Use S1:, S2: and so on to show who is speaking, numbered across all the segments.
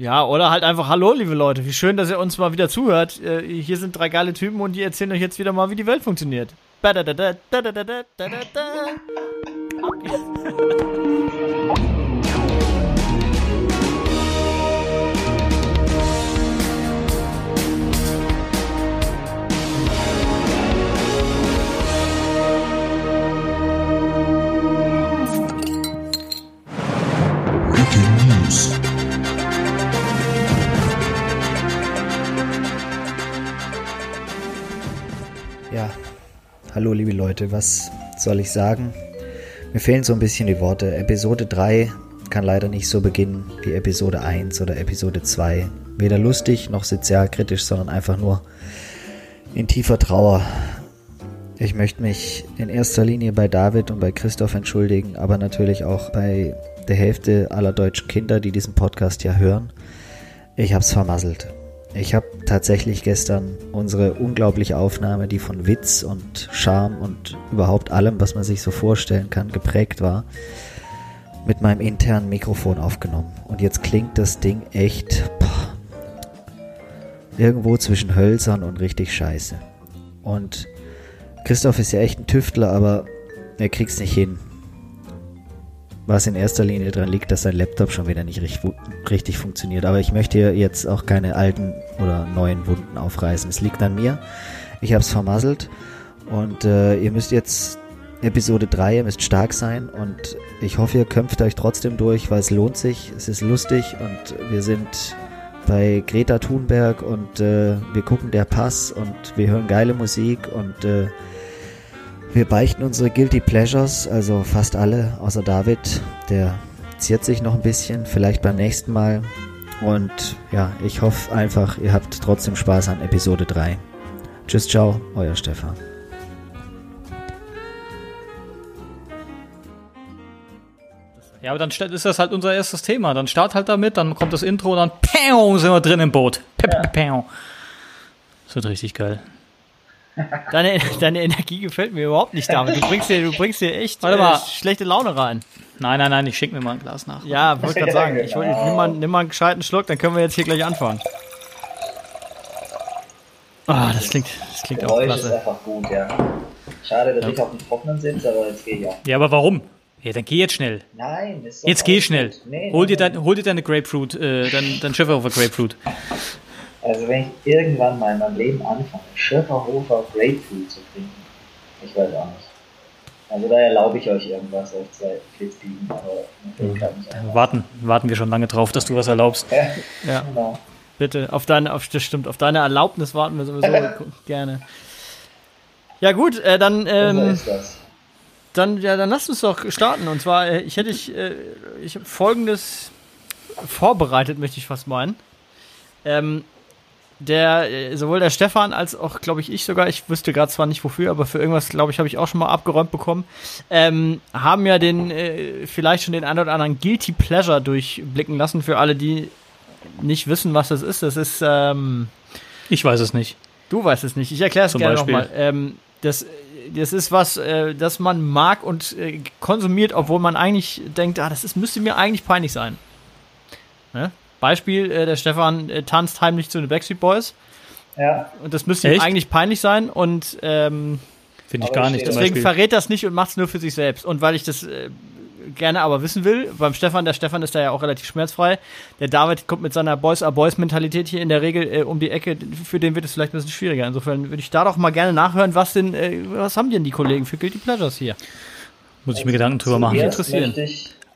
S1: Ja, oder halt einfach Hallo, liebe Leute. Wie schön, dass ihr uns mal wieder zuhört. Äh, hier sind drei geile Typen und die erzählen euch jetzt wieder mal, wie die Welt funktioniert.
S2: Hallo liebe Leute, was soll ich sagen? Mir fehlen so ein bisschen die Worte. Episode 3 kann leider nicht so beginnen wie Episode 1 oder Episode 2. Weder lustig noch sozialkritisch, sondern einfach nur in tiefer Trauer. Ich möchte mich in erster Linie bei David und bei Christoph entschuldigen, aber natürlich auch bei der Hälfte aller deutschen Kinder, die diesen Podcast ja hören. Ich hab's vermasselt. Ich habe tatsächlich gestern unsere unglaubliche Aufnahme, die von Witz und Charme und überhaupt allem, was man sich so vorstellen kann, geprägt war, mit meinem internen Mikrofon aufgenommen. Und jetzt klingt das Ding echt boah, irgendwo zwischen hölzern und richtig scheiße. Und Christoph ist ja echt ein Tüftler, aber er kriegt's nicht hin was in erster Linie daran liegt, dass sein Laptop schon wieder nicht richtig, richtig funktioniert. Aber ich möchte jetzt auch keine alten oder neuen Wunden aufreißen. Es liegt an mir. Ich habe es vermasselt. Und äh, ihr müsst jetzt Episode 3, ihr müsst stark sein. Und ich hoffe, ihr kämpft euch trotzdem durch, weil es lohnt sich. Es ist lustig und wir sind bei Greta Thunberg und äh, wir gucken der Pass und wir hören geile Musik und äh, wir beichten unsere Guilty Pleasures, also fast alle, außer David. Der ziert sich noch ein bisschen, vielleicht beim nächsten Mal. Und ja, ich hoffe einfach, ihr habt trotzdem Spaß an Episode 3. Tschüss, ciao, euer Stefan.
S1: Ja, aber dann ist das halt unser erstes Thema. Dann start halt damit, dann kommt das Intro und dann pow, sind wir drin im Boot. Pow, Das wird richtig geil. Deine, deine Energie gefällt mir überhaupt nicht damit. Du bringst dir, du bringst dir echt äh, schlechte Laune rein. Nein, nein, nein, ich schenke mir mal ein Glas nach. Ja, wollte gerade sagen. Ich, wollt, nimm, mal, nimm mal einen gescheiten Schluck, dann können wir jetzt hier gleich anfangen. Ah, oh, das klingt, das klingt auch klasse. ist einfach gut, ja.
S3: Schade, dass ja. ich auf dem Trocknen sitze, aber jetzt gehe ich auch.
S1: Ja, aber warum? Ja, dann geh jetzt schnell.
S3: Nein,
S1: ist Jetzt geh schnell. Nee, hol, dir dein, hol dir deine Grapefruit, äh, dein, dein Schäferhofer Grapefruit.
S3: Also wenn ich irgendwann mal in meinem Leben anfange, Schöfferhofer Grapefruit zu trinken, ich weiß auch nicht. Also da erlaube ich euch irgendwas, euch zwei Klitzbiegen, aber
S1: mhm. nicht warten, warten wir schon lange drauf, dass du was erlaubst. Ja, ja. genau. Bitte, auf deine, auf, das stimmt, auf deine Erlaubnis warten wir sowieso gerne. Ja gut, äh, dann, ähm, dann, ja, dann lass uns doch starten. Und zwar, äh, ich hätte ich, äh, ich habe Folgendes vorbereitet, möchte ich fast meinen. Ähm, der äh, sowohl der Stefan als auch, glaube ich, ich sogar, ich wüsste gerade zwar nicht wofür, aber für irgendwas, glaube ich, habe ich auch schon mal abgeräumt bekommen, ähm, haben ja den, äh, vielleicht schon den einen oder anderen Guilty Pleasure durchblicken lassen für alle, die nicht wissen, was das ist. Das ist, ähm, Ich weiß es nicht. Du weißt es nicht. Ich erkläre es gerne nochmal. Ähm, das, das ist was, äh, das man mag und äh, konsumiert, obwohl man eigentlich denkt, ah, das ist, müsste mir eigentlich peinlich sein. Ne? Beispiel, äh, der Stefan äh, tanzt heimlich zu den Backstreet Boys. Ja. Und das müsste ihm eigentlich peinlich sein und ähm, finde ich gar nicht. Deswegen verrät das nicht und macht es nur für sich selbst. Und weil ich das äh, gerne aber wissen will, beim Stefan, der Stefan ist da ja auch relativ schmerzfrei. Der David kommt mit seiner Boys are Boys Mentalität hier in der Regel äh, um die Ecke. Für den wird es vielleicht ein bisschen schwieriger. Insofern würde ich da doch mal gerne nachhören, was denn, äh, was haben denn die Kollegen für Guilty Pleasures hier? Muss ich mir Gedanken drüber machen. Interessieren.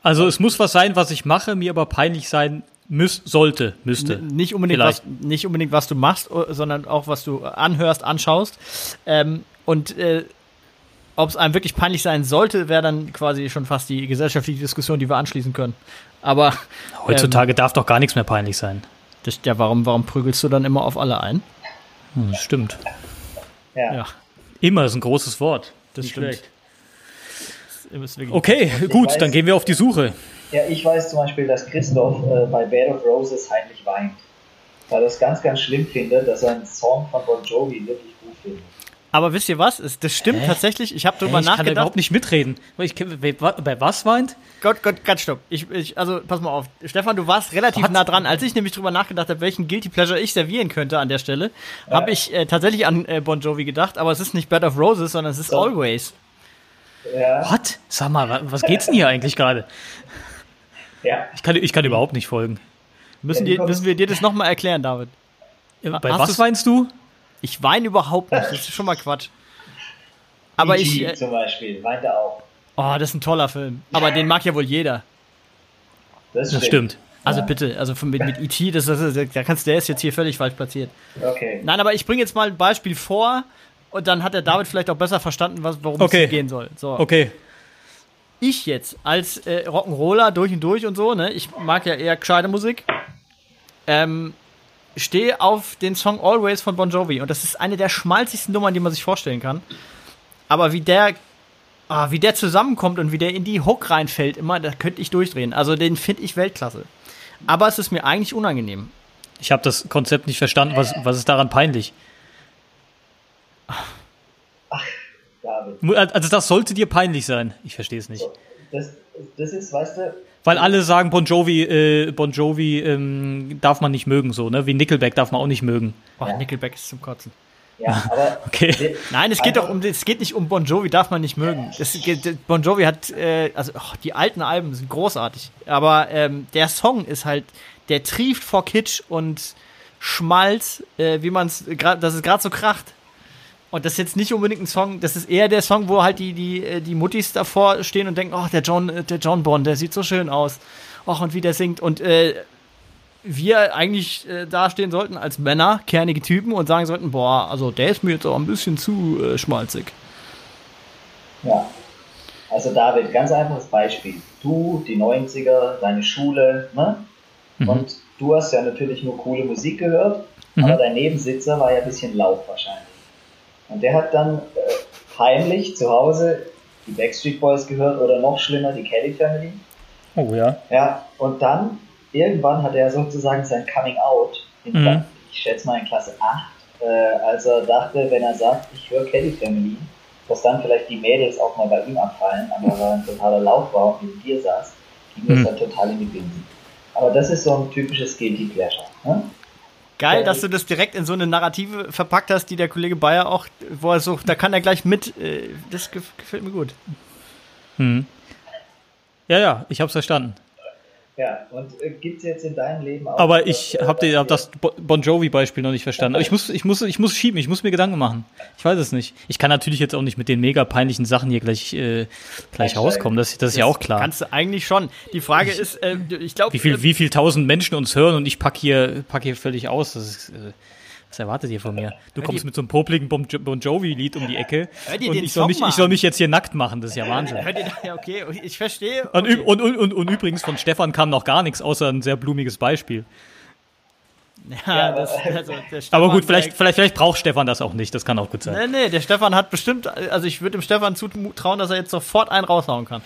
S1: Also es muss was sein, was ich mache, mir aber peinlich sein Müß, sollte, müsste. N nicht, unbedingt was, nicht unbedingt, was du machst, sondern auch, was du anhörst, anschaust. Ähm, und äh, ob es einem wirklich peinlich sein sollte, wäre dann quasi schon fast die gesellschaftliche Diskussion, die wir anschließen können. Aber heutzutage ähm, darf doch gar nichts mehr peinlich sein. Das, ja, warum, warum prügelst du dann immer auf alle ein? Hm, das stimmt. Ja. ja. Immer ist ein großes Wort. Das stimmt. Okay, gut, dann gehen wir auf die Suche.
S3: Ja, ich weiß zum Beispiel, dass Christoph äh, bei Bed of Roses heimlich weint. Weil er es ganz, ganz schlimm findet, dass er einen Song von Bon Jovi wirklich gut findet.
S1: Aber wisst ihr was? Das stimmt Hä? tatsächlich. Ich habe drüber Hä, ich nachgedacht. Ich kann
S4: überhaupt nicht mitreden. Ich, bei was weint?
S1: Gott, Gott, ganz stopp. Ich, ich, also, pass mal auf. Stefan, du warst relativ was? nah dran. Als ich nämlich drüber nachgedacht habe, welchen Guilty Pleasure ich servieren könnte an der Stelle, ja. habe ich äh, tatsächlich an äh, Bon Jovi gedacht. Aber es ist nicht Bed of Roses, sondern es ist so. Always.
S4: Ja. What? Sag mal, was geht's denn hier eigentlich gerade?
S3: Ja.
S4: Ich kann, ich kann überhaupt nicht folgen.
S1: Müssen, ja, die, müssen wir dir das nochmal erklären, David?
S4: Bei Hast was weinst du?
S1: Ich weine überhaupt nicht. Das ist schon mal Quatsch. Aber ich.
S3: Äh, zum Beispiel, weint er auch.
S1: Oh, das ist ein toller Film. Aber den mag ja wohl jeder.
S4: Das stimmt. Das stimmt.
S1: Also ja. bitte, also mit, mit E.T., das, das, das, kannst, der ist jetzt hier völlig falsch platziert.
S3: Okay.
S1: Nein, aber ich bringe jetzt mal ein Beispiel vor und dann hat der David vielleicht auch besser verstanden, was, worum
S4: okay.
S1: es gehen soll. So.
S4: Okay.
S1: Ich jetzt als äh, Rock'n'Roller durch und durch und so, ne? Ich mag ja eher gescheite Musik. Ähm, stehe auf den Song Always von Bon Jovi und das ist eine der schmalzigsten Nummern, die man sich vorstellen kann. Aber wie der, ah, wie der zusammenkommt und wie der in die Hook reinfällt, immer, da könnte ich durchdrehen. Also den finde ich Weltklasse. Aber es ist mir eigentlich unangenehm.
S4: Ich habe das Konzept nicht verstanden. Was, was ist daran peinlich?
S3: Ach, David.
S4: Also das sollte dir peinlich sein. Ich verstehe es nicht.
S3: Das, das ist, weißt du,
S4: weil alle sagen, Bon Jovi, äh, bon Jovi ähm, darf man nicht mögen, so, ne? Wie Nickelback darf man auch nicht mögen.
S1: Ach, ja. Nickelback ist zum Kotzen.
S3: Ja, aber.
S4: okay.
S1: Nein, es geht doch um, es geht nicht um Bon Jovi, darf man nicht mögen. Das, bon Jovi hat, äh, also oh, die alten Alben sind großartig, aber ähm, der Song ist halt, der trieft vor Kitsch und Schmalz, äh, wie man es, dass es gerade so kracht. Und das ist jetzt nicht unbedingt ein Song, das ist eher der Song, wo halt die, die, äh, die Muttis davor stehen und denken, oh, der John, äh, der John Bond, der sieht so schön aus. Och, und wie der singt. Und äh, wir eigentlich äh, dastehen sollten als Männer, kernige Typen und sagen sollten, boah, also der ist mir jetzt auch ein bisschen zu äh, schmalzig.
S3: Ja. Also David, ganz einfaches Beispiel. Du, die 90er, deine Schule, ne? Mhm. Und du hast ja natürlich nur coole Musik gehört, mhm. aber dein Nebensitzer war ja ein bisschen laut wahrscheinlich. Und der hat dann äh, heimlich zu Hause die Backstreet Boys gehört oder noch schlimmer die Kelly Family.
S4: Oh ja.
S3: Ja, und dann irgendwann hat er sozusagen sein Coming Out, in, mhm. ich schätze mal in Klasse 8, äh, als er dachte, wenn er sagt, ich höre Kelly Family, dass dann vielleicht die Mädels auch mal bei ihm abfallen, aber weil er ein totaler Lauf war und neben dir saß, ging das mhm. dann total in die Binsen. Aber das ist so ein typisches Guilty Pleasure. Ne?
S1: Geil, dass du das direkt in so eine Narrative verpackt hast, die der Kollege Bayer auch, wo er so, da kann er gleich mit, äh, das gefällt mir gut.
S4: Hm. Ja, ja, ich hab's verstanden.
S3: Ja, und äh, gibt es jetzt in deinem Leben auch.
S4: Aber ich habe hab das Bon Jovi-Beispiel noch nicht verstanden. Aber ich muss, ich, muss, ich muss schieben, ich muss mir Gedanken machen. Ich weiß es nicht. Ich kann natürlich jetzt auch nicht mit den mega peinlichen Sachen hier gleich, äh, gleich rauskommen. Das, das ist ja auch klar.
S1: Kannst du eigentlich schon. Die Frage ich, ist, äh, ich glaube.
S4: Wie viel, äh, wie viel tausend Menschen uns hören und ich pack hier, pack hier völlig aus. Das ist. Äh, was erwartet ihr von mir? Du kommst mit so einem popligen Bon, bon Jovi-Lied um die Ecke.
S1: Hör dir und den
S4: ich, soll mich, ich soll mich jetzt hier nackt machen, das ist ja Wahnsinn.
S1: Hör dir, ja, okay, ich verstehe.
S4: Okay. Und, und, und, und, übrigens, von Stefan kam noch gar nichts, außer ein sehr blumiges Beispiel.
S1: Ja, das, also
S4: aber gut, vielleicht, vielleicht, vielleicht braucht Stefan das auch nicht, das kann auch gut sein.
S1: Nee, nee, der Stefan hat bestimmt, also ich würde dem Stefan zutrauen, dass er jetzt sofort einen raushauen kann.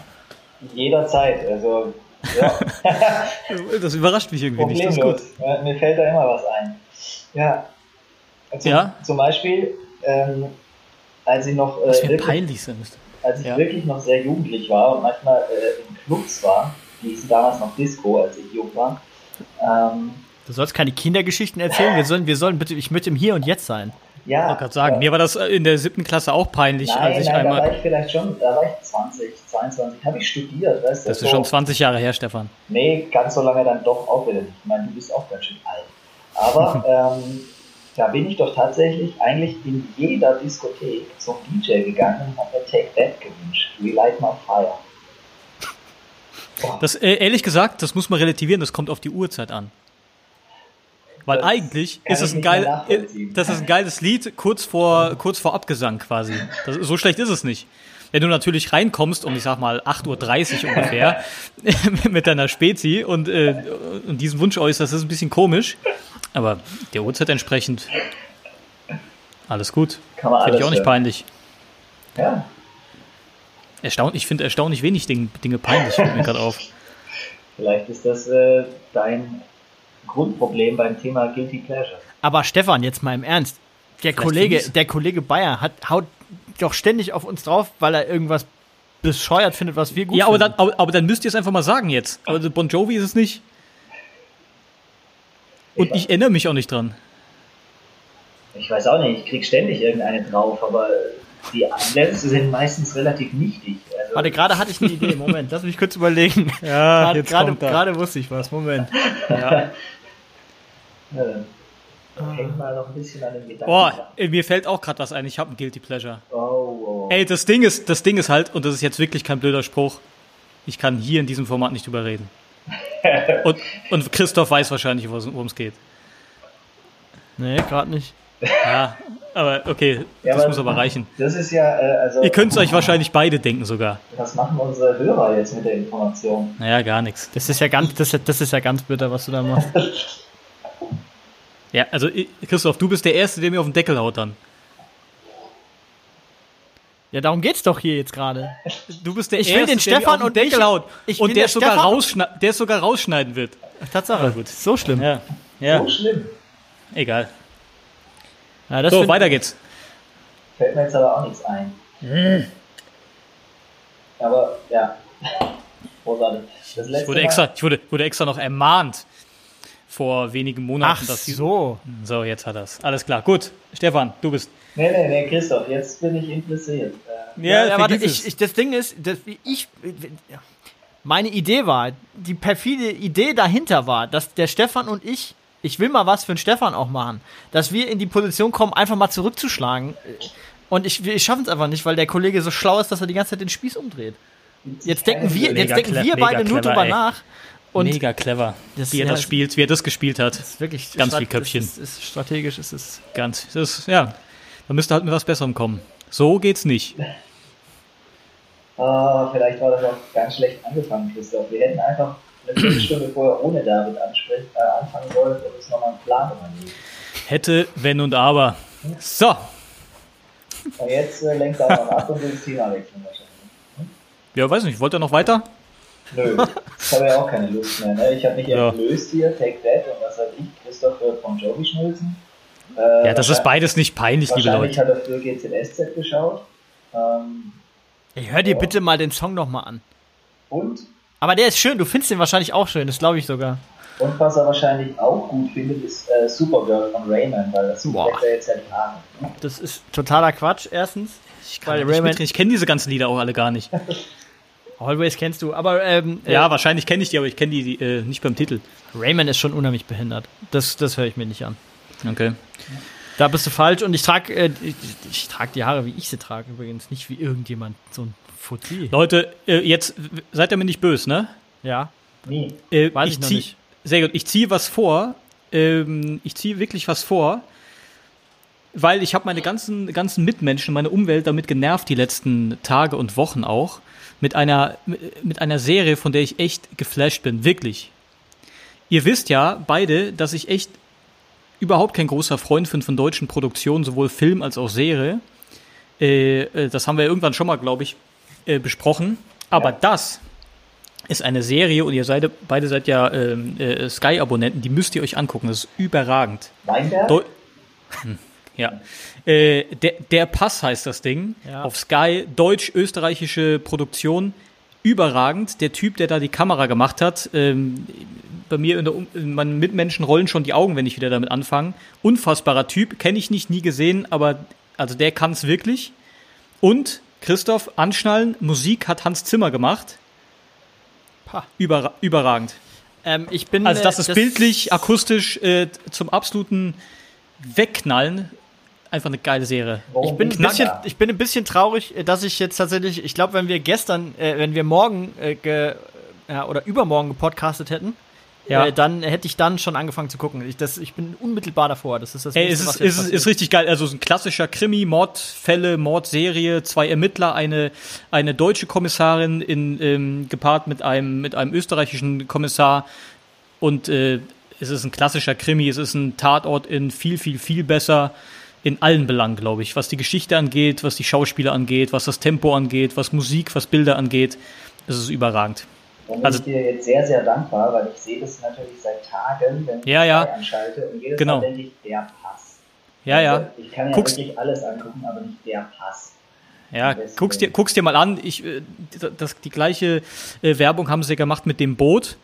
S3: Jederzeit, also ja.
S4: das überrascht mich irgendwie Problemlos. nicht. Das ist
S3: gut. Mir fällt da immer was ein. Ja,
S4: zum, ja?
S3: zum Beispiel, ähm, als ich noch.
S4: Äh, wirklich, peinlich sind.
S3: Als ich ja. wirklich noch sehr jugendlich war und manchmal äh, in Clubs war, die hießen damals noch Disco, als ich jung war. Ähm,
S1: du sollst keine Kindergeschichten erzählen, wir sollen, wir sollen bitte, ich möchte im Hier und Jetzt sein.
S4: Ja. Ich wollte gerade sagen, ja. mir war das in der siebten Klasse auch peinlich,
S3: nein,
S4: als ich
S3: nein,
S4: einmal.
S3: Da war ich vielleicht schon, da war ich 20, 22, habe ich studiert, weißt
S4: du. Das ist so. schon 20 Jahre her, Stefan.
S3: Nee, ganz so lange dann doch auch wieder nicht. Ich meine, du bist auch ganz schön alt. Aber ähm, da bin ich doch tatsächlich eigentlich in jeder Diskothek zum DJ gegangen und habe mir Take That gewünscht. Relight My Fire.
S4: Das, äh, ehrlich gesagt, das muss man relativieren, das kommt auf die Uhrzeit an. Weil das eigentlich ist es ein geil, äh, das ist ein geiles Lied kurz vor, kurz vor Abgesang quasi. Das, so schlecht ist es nicht. Wenn du natürlich reinkommst um, ich sag mal, 8.30 Uhr ungefähr mit deiner Spezi und, äh, und diesen Wunsch äußerst, das ist ein bisschen komisch. Aber der Uhrzeit entsprechend alles gut.
S3: Kann man
S4: Finde ich auch nicht peinlich.
S3: Ja.
S4: Erstaun ich finde erstaunlich wenig Dinge, Dinge peinlich, fällt mir gerade auf.
S3: Vielleicht ist das äh, dein Grundproblem beim Thema Guilty Pleasure.
S1: Aber Stefan, jetzt mal im Ernst. der Kollege, der Kollege Bayer hat, haut doch ständig auf uns drauf, weil er irgendwas bescheuert findet, was wir gut
S4: ja, aber
S1: finden.
S4: dann, aber, aber dann müsst ihr es einfach mal sagen jetzt. Also Bon Jovi ist es nicht. Und ich erinnere mich auch nicht dran.
S3: Ich weiß auch nicht, ich krieg ständig irgendeine drauf, aber die Anlässe sind meistens relativ nichtig. Also
S1: Warte, gerade hatte ich eine Idee. Moment, lass mich kurz überlegen.
S4: Ja,
S1: Gerade-
S4: jetzt
S1: gerade,
S4: kommt er.
S1: gerade wusste ich was. Moment.
S3: äh, hängt mal noch ein bisschen an den Gedanken.
S4: Boah, mir fällt auch gerade was ein. Ich habe ein Guilty Pleasure.
S3: Oh, oh.
S4: Ey, das Ding ist, das Ding ist halt, und das ist jetzt wirklich kein blöder Spruch, ich kann hier in diesem Format nicht drüber reden. Und, und Christoph weiß wahrscheinlich, worum es geht.
S1: Nee, gerade nicht.
S4: Ja, aber okay,
S3: Ja,
S4: das
S3: aber-
S4: muss aber reichen.
S3: Das ist ja, äh, also,
S4: Ihr könnt es euch wahrscheinlich beide denken sogar.
S3: was machen unsere Hörer jetzt mit der Information?
S4: Naja, gar nichts.
S1: Das ist ja ganz, das, das ist ja ganz bitter, was du da machst.
S4: Ja, also Christoph, du bist der Erste, der mir auf den Deckel haut dann.
S1: Ja, darum geht's doch hier jetzt gerade.
S4: Du bist der
S1: Ich will
S4: Erste,
S1: den
S4: der mir
S1: Stefan
S4: auf den
S1: und
S4: Deckel
S1: ich-
S4: haut.
S1: ich
S4: und
S1: will
S4: der
S1: der
S4: es sogar,
S1: Stefan-
S4: rausschne der es sogar rausschneiden wird.
S1: Tatsache.
S4: gut.
S1: So schlimm.
S4: Ja, ja,
S3: So schlimm.
S4: egal.
S1: Ja, das
S4: So, weiter geht's.
S3: Fällt mir jetzt aber auch nichts ein. Aber, ja. Großartig. Das
S4: Ich wurde extra, ich wurde, wurde extra noch ermahnt vor wenigen Monaten.
S1: Ach
S4: dass
S1: so.
S4: So, jetzt hat er's. Alles klar. Gut. Stefan, du bist.
S3: Nee, nee, nee, Christoph, jetzt bin ich interessiert.
S1: Ja, ja warte, ich,
S4: es.
S1: ich, das Ding ist, das, ich, meine Idee war, die perfide Idee dahinter war, dass der Stefan und ich, ich will mal was für den Stefan auch machen, dass wir in die Position kommen, einfach mal zurückzuschlagen. Und ich, wir schaffen es einfach nicht, weil der Kollege so schlau ist, dass er die ganze Zeit den Spieß umdreht. Jetzt denken wir, jetzt denken wir beide nur drüber
S4: ey.
S1: nach. Und
S4: Mega clever,
S1: Das-
S4: wie er
S1: ja,
S4: das
S1: es-
S4: spielt, wie er das gespielt hat.
S1: das ist wirklich
S4: Ganz viel Köpfchen.
S1: Das ist, ist strategisch, ist es.
S4: Ganz. Das ist, ja. Man müsste halt mit was Besserem kommen. So geht's nicht.
S3: Ah, vielleicht war das auch ganz schlecht angefangen, Christoph. Wir hätten einfach eine Viertelstunde vorher ohne David ansprechen, äh, anfangen sollen und uns nochmal einen Plan überlegen.
S4: Hätte, wenn und aber. So.
S3: Und jetzt äh, lenkt er noch ab und will das Thema wechseln wahrscheinlich.
S4: Ja, weiß nicht. Wollt ihr noch weiter?
S3: Nö, ich habe ja auch keine Lust mehr. Ne? Ich habe mich
S4: Ja.
S3: entblößt hier, Take That und was weiß ich, Christoph wird von Jovi schnulzen. Äh,
S4: Ja, das ist beides nicht peinlich, liebe
S3: Wahrscheinlich
S4: Leute.
S3: hat er früher GZSZ geschaut. Ähm,
S1: Ey, hör dir bitte mal den Song nochmal an.
S3: und,
S1: Aber der ist schön, du findest den wahrscheinlich auch schön, das glaube ich sogar.
S3: und was er wahrscheinlich auch gut findet, ist äh, Supergirl von Rayman, weil das
S1: Boah.
S3: jetzt ja Haare.
S1: Das ist totaler Quatsch, erstens.
S4: Ich, kann
S1: Rayman-
S4: ich kenne diese ganzen Lieder auch alle gar nicht.
S1: Always kennst du, aber ähm,
S4: Ja,
S1: äh,
S4: wahrscheinlich kenne ich die, aber ich kenne die, die äh, nicht beim Titel.
S1: Rayman ist schon unheimlich behindert. Das, das höre ich mir nicht an.
S4: Okay.
S1: Da bist du falsch und ich trage äh, ich, ich trag die Haare, wie ich sie trage übrigens, nicht wie irgendjemand, so ein Fuzzi.
S4: Leute, äh, jetzt seid ihr mir nicht böse, ne?
S1: Ja,
S3: Nie.
S4: Äh,
S1: Weiß ich noch
S4: zieh,
S1: nicht.
S4: Sehr gut. Ich ziehe was vor. Ähm, ich ziehe wirklich was vor, weil ich habe meine ganzen, ganzen Mitmenschen, meine Umwelt damit genervt die letzten Tage und Wochen auch. Mit einer, mit einer Serie, von der ich echt geflasht bin. Wirklich. Ihr wisst ja beide, dass ich echt überhaupt kein großer Freund bin von deutschen Produktionen, sowohl Film als auch Serie. Äh, äh, das haben wir irgendwann schon mal, glaube ich, äh, besprochen. Aber
S3: Ja.
S4: das ist eine Serie und ihr seid beide seid ja ähm, äh, Sky-Abonnenten, die müsst ihr euch angucken. Das ist überragend.
S3: Weinberg?
S4: Deu Hm, ja. Äh, der, der Pass heißt das Ding.
S1: Ja.
S4: Auf Sky, deutsch-österreichische Produktion. Überragend. Der Typ, der da die Kamera gemacht hat, ähm, bei mir in der in meinen Mitmenschen rollen schon die Augen, wenn ich wieder damit anfange. Unfassbarer Typ, kenne ich nicht, nie gesehen, aber also der kann es wirklich. Und Christoph, anschnallen, Musik hat Hans Zimmer gemacht. Überra überragend.
S1: ähm, ich bin.
S4: Also das
S1: äh,
S4: ist bildlich, akustisch äh, zum absoluten Wegknallen. Einfach eine geile Serie.
S1: Ich bin, ein bisschen, ich bin ein bisschen traurig, äh, dass ich jetzt tatsächlich, ich glaube, wenn wir gestern, äh, wenn wir morgen äh, ge, ja, oder übermorgen gepodcastet hätten,
S4: Ja.
S1: äh, dann hätte ich dann schon angefangen zu gucken. Ich, das, ich bin unmittelbar davor. Das ist das
S4: Ey,
S1: Nächste,
S4: ist, ist,
S1: passiert.
S4: ist richtig geil. Also es ist ein klassischer Krimi, Mordfälle, Mordserie, zwei Ermittler, eine, eine deutsche Kommissarin in, ähm, gepaart mit einem, mit einem österreichischen Kommissar. Und äh, es ist ein klassischer Krimi, es ist ein Tatort in viel, viel, viel besser in allen Belangen, glaube ich. Was die Geschichte angeht, was die Schauspieler angeht, was das Tempo angeht, was Musik, was Bilder angeht. Es ist überragend.
S3: Dann bin
S4: Also-
S3: ich dir jetzt sehr, sehr dankbar, weil ich sehe das natürlich seit Tagen, wenn ich
S4: Ja, ja.
S3: Anschalte und jedes
S4: Genau.
S3: Mal denke ich, der Pass.
S4: Ja, ja. Also
S3: ich kann ja Guckst wirklich alles angucken, aber nicht der Pass.
S4: Ja, guck's dir, guck's dir mal an. Ich, äh, das, die gleiche äh, Werbung haben sie gemacht mit dem Boot.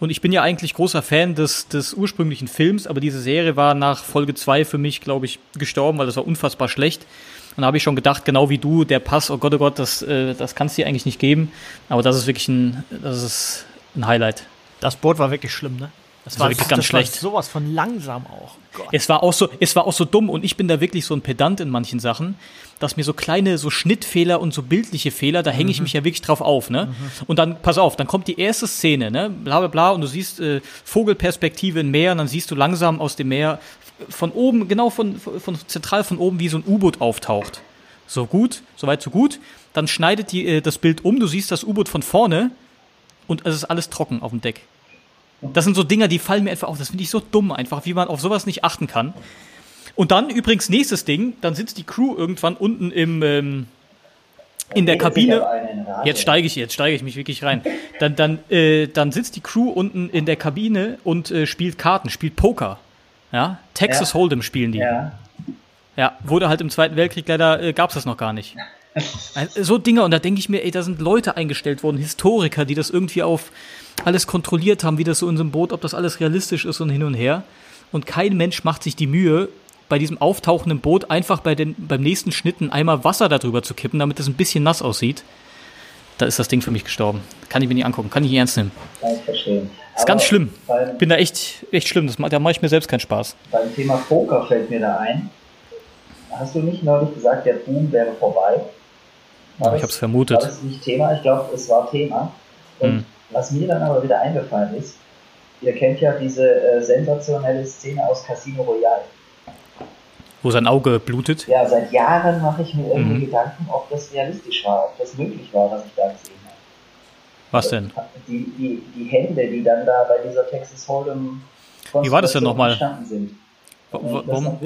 S4: Und ich bin ja eigentlich großer Fan des, des ursprünglichen Films, aber diese Serie war nach Folge 2 für mich, glaube ich, gestorben, weil das war unfassbar schlecht. Und da habe ich schon gedacht, genau wie du, der Pass, oh Gott, oh Gott, das, äh, das kannst du dir eigentlich nicht geben. Aber das ist wirklich ein, das ist ein Highlight.
S1: Das Boot war wirklich schlimm, ne?
S4: Das, das war wirklich ganz das schlecht.
S1: War sowas von langsam auch.
S4: Gott. Es war auch so, es war auch so dumm und ich bin da wirklich so ein Pedant in manchen Sachen, dass mir so kleine so Schnittfehler und so bildliche Fehler, da hänge mhm. ich mich ja wirklich drauf auf, ne? Mhm. Und dann pass auf, dann kommt die erste Szene, ne? Bla bla bla und du siehst äh, Vogelperspektive im Meer und dann siehst du langsam aus dem Meer von oben, genau von, von zentral von oben, wie so ein U-Boot auftaucht. So gut, soweit so gut. Dann schneidet die äh, das Bild um, du siehst das U-Boot von vorne und es ist alles trocken auf dem Deck. Das sind so Dinger, die fallen mir einfach auf. Das finde ich so dumm einfach, wie man auf sowas nicht achten kann. Und dann übrigens nächstes Ding, dann sitzt die Crew irgendwann unten im ähm, in der Kabine. Jetzt steige ich, jetzt steige ich mich wirklich rein. Dann, dann, äh, dann sitzt die Crew unten in der Kabine und äh, spielt Karten, spielt Poker. Ja, Texas ja. Hold'em spielen die. Ja. ja, wurde halt im Zweiten Weltkrieg leider äh, gab es das noch gar nicht. Also, so Dinge und da denke ich mir, ey, da sind Leute eingestellt worden, Historiker, die das irgendwie auf alles kontrolliert haben, wie das so in so einem Boot, ob das alles realistisch ist und hin und her. Und kein Mensch macht sich die Mühe, bei diesem auftauchenden Boot einfach bei den, beim nächsten Schnitten einmal Wasser darüber zu kippen, damit es ein bisschen nass aussieht. Da ist das Ding für mich gestorben. Kann ich mir nicht angucken, kann ich nicht ernst nehmen.
S3: Kann ich verstehen.
S4: Ist ganz schlimm. Bin da echt, echt schlimm. Das, da mache ich mir selbst keinen Spaß.
S3: Beim Thema Poker fällt mir da ein. Hast du nicht neulich gesagt, der Boom wäre vorbei?
S4: War ich habe es vermutet.
S3: War das nicht Thema? Ich glaube, es war Thema. Und hm. Was mir dann aber wieder eingefallen ist, ihr kennt ja diese äh, sensationelle Szene aus Casino Royale.
S4: Wo sein Auge blutet?
S3: Ja, seit Jahren mache ich mir irgendwie mhm. Gedanken, ob das realistisch war, ob das möglich war, was ich da gesehen habe.
S4: Was denn?
S3: Die, die, die Hände, die dann da bei dieser Texas Hold'em
S4: Wie war das denn nochmal?
S3: sind.
S4: Warum?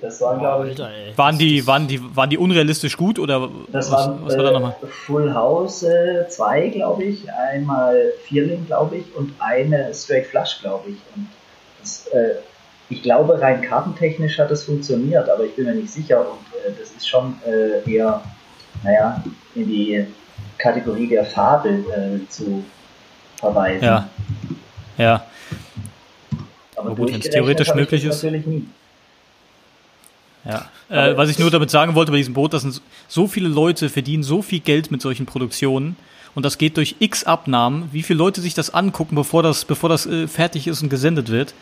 S3: Das war, glaube ich.
S4: Waren die, waren, die, waren die unrealistisch gut oder
S3: das was, waren, was war da nochmal? Äh, Full House 2, äh, glaube ich, einmal Vierling, glaube ich, und eine Straight Flush, glaube ich. Und das, äh, ich glaube, rein kartentechnisch hat das funktioniert, aber ich bin mir nicht sicher und äh, das ist schon äh, eher, naja, in die Kategorie der Fabel äh, zu verweisen.
S4: Ja. Ja. Aber gut, wenn es theoretisch möglich ist. Ja, äh, was ich nur damit sagen wollte bei diesem Boot, das sind so viele Leute verdienen so viel Geld mit solchen Produktionen und das geht durch x Abnahmen, wie viele Leute sich das angucken, bevor das, bevor das äh, fertig ist und gesendet wird.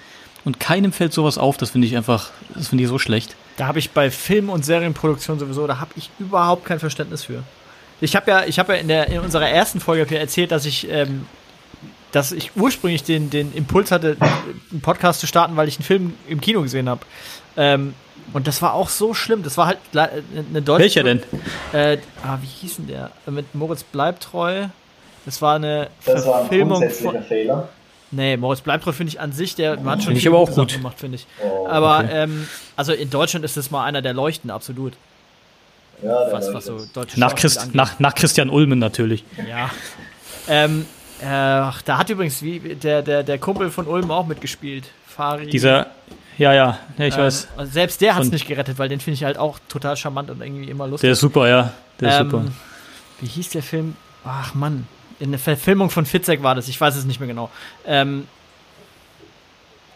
S4: Und keinem fällt sowas auf, das finde ich einfach, das finde ich so schlecht.
S1: Da habe ich bei Film- und Serienproduktion sowieso, da habe ich überhaupt kein Verständnis für. Ich habe ja, ich habe ja in, der, in unserer ersten Folge erzählt, dass ich ähm, dass ich ursprünglich den, den Impuls hatte, einen Podcast zu starten, weil ich einen Film im Kino gesehen habe. Ähm, und das war auch so schlimm. Das war halt eine deutsche.
S4: Welcher denn?
S1: Äh, ah, wie hieß denn der? Mit Moritz Bleibtreu. Das war eine
S3: das Verfilmung war ein von. Fehler.
S1: Nee, Moritz Bleibtreu finde ich an sich, der hat
S4: schon viel aber auch gut
S1: gemacht, finde ich. Oh, aber okay. ähm, also in Deutschland ist das mal einer der Leuchten, absolut.
S3: Ja,
S4: was, was so nach, Christ, nach, nach Christian Ulmen natürlich.
S1: Ja. Ähm, Ach, da hat übrigens wie, der, der, der Kumpel von Ulm auch mitgespielt. Fari.
S4: Dieser, ja, ja, ja ich ähm, weiß.
S1: Also selbst der hat es nicht gerettet, weil den finde ich halt auch total charmant und irgendwie immer lustig.
S4: Der ist super, ja. Der ist ähm, super.
S1: Wie hieß der Film? Ach Mann, in der Verfilmung von Fitzek war das, ich weiß es nicht mehr genau. Ähm,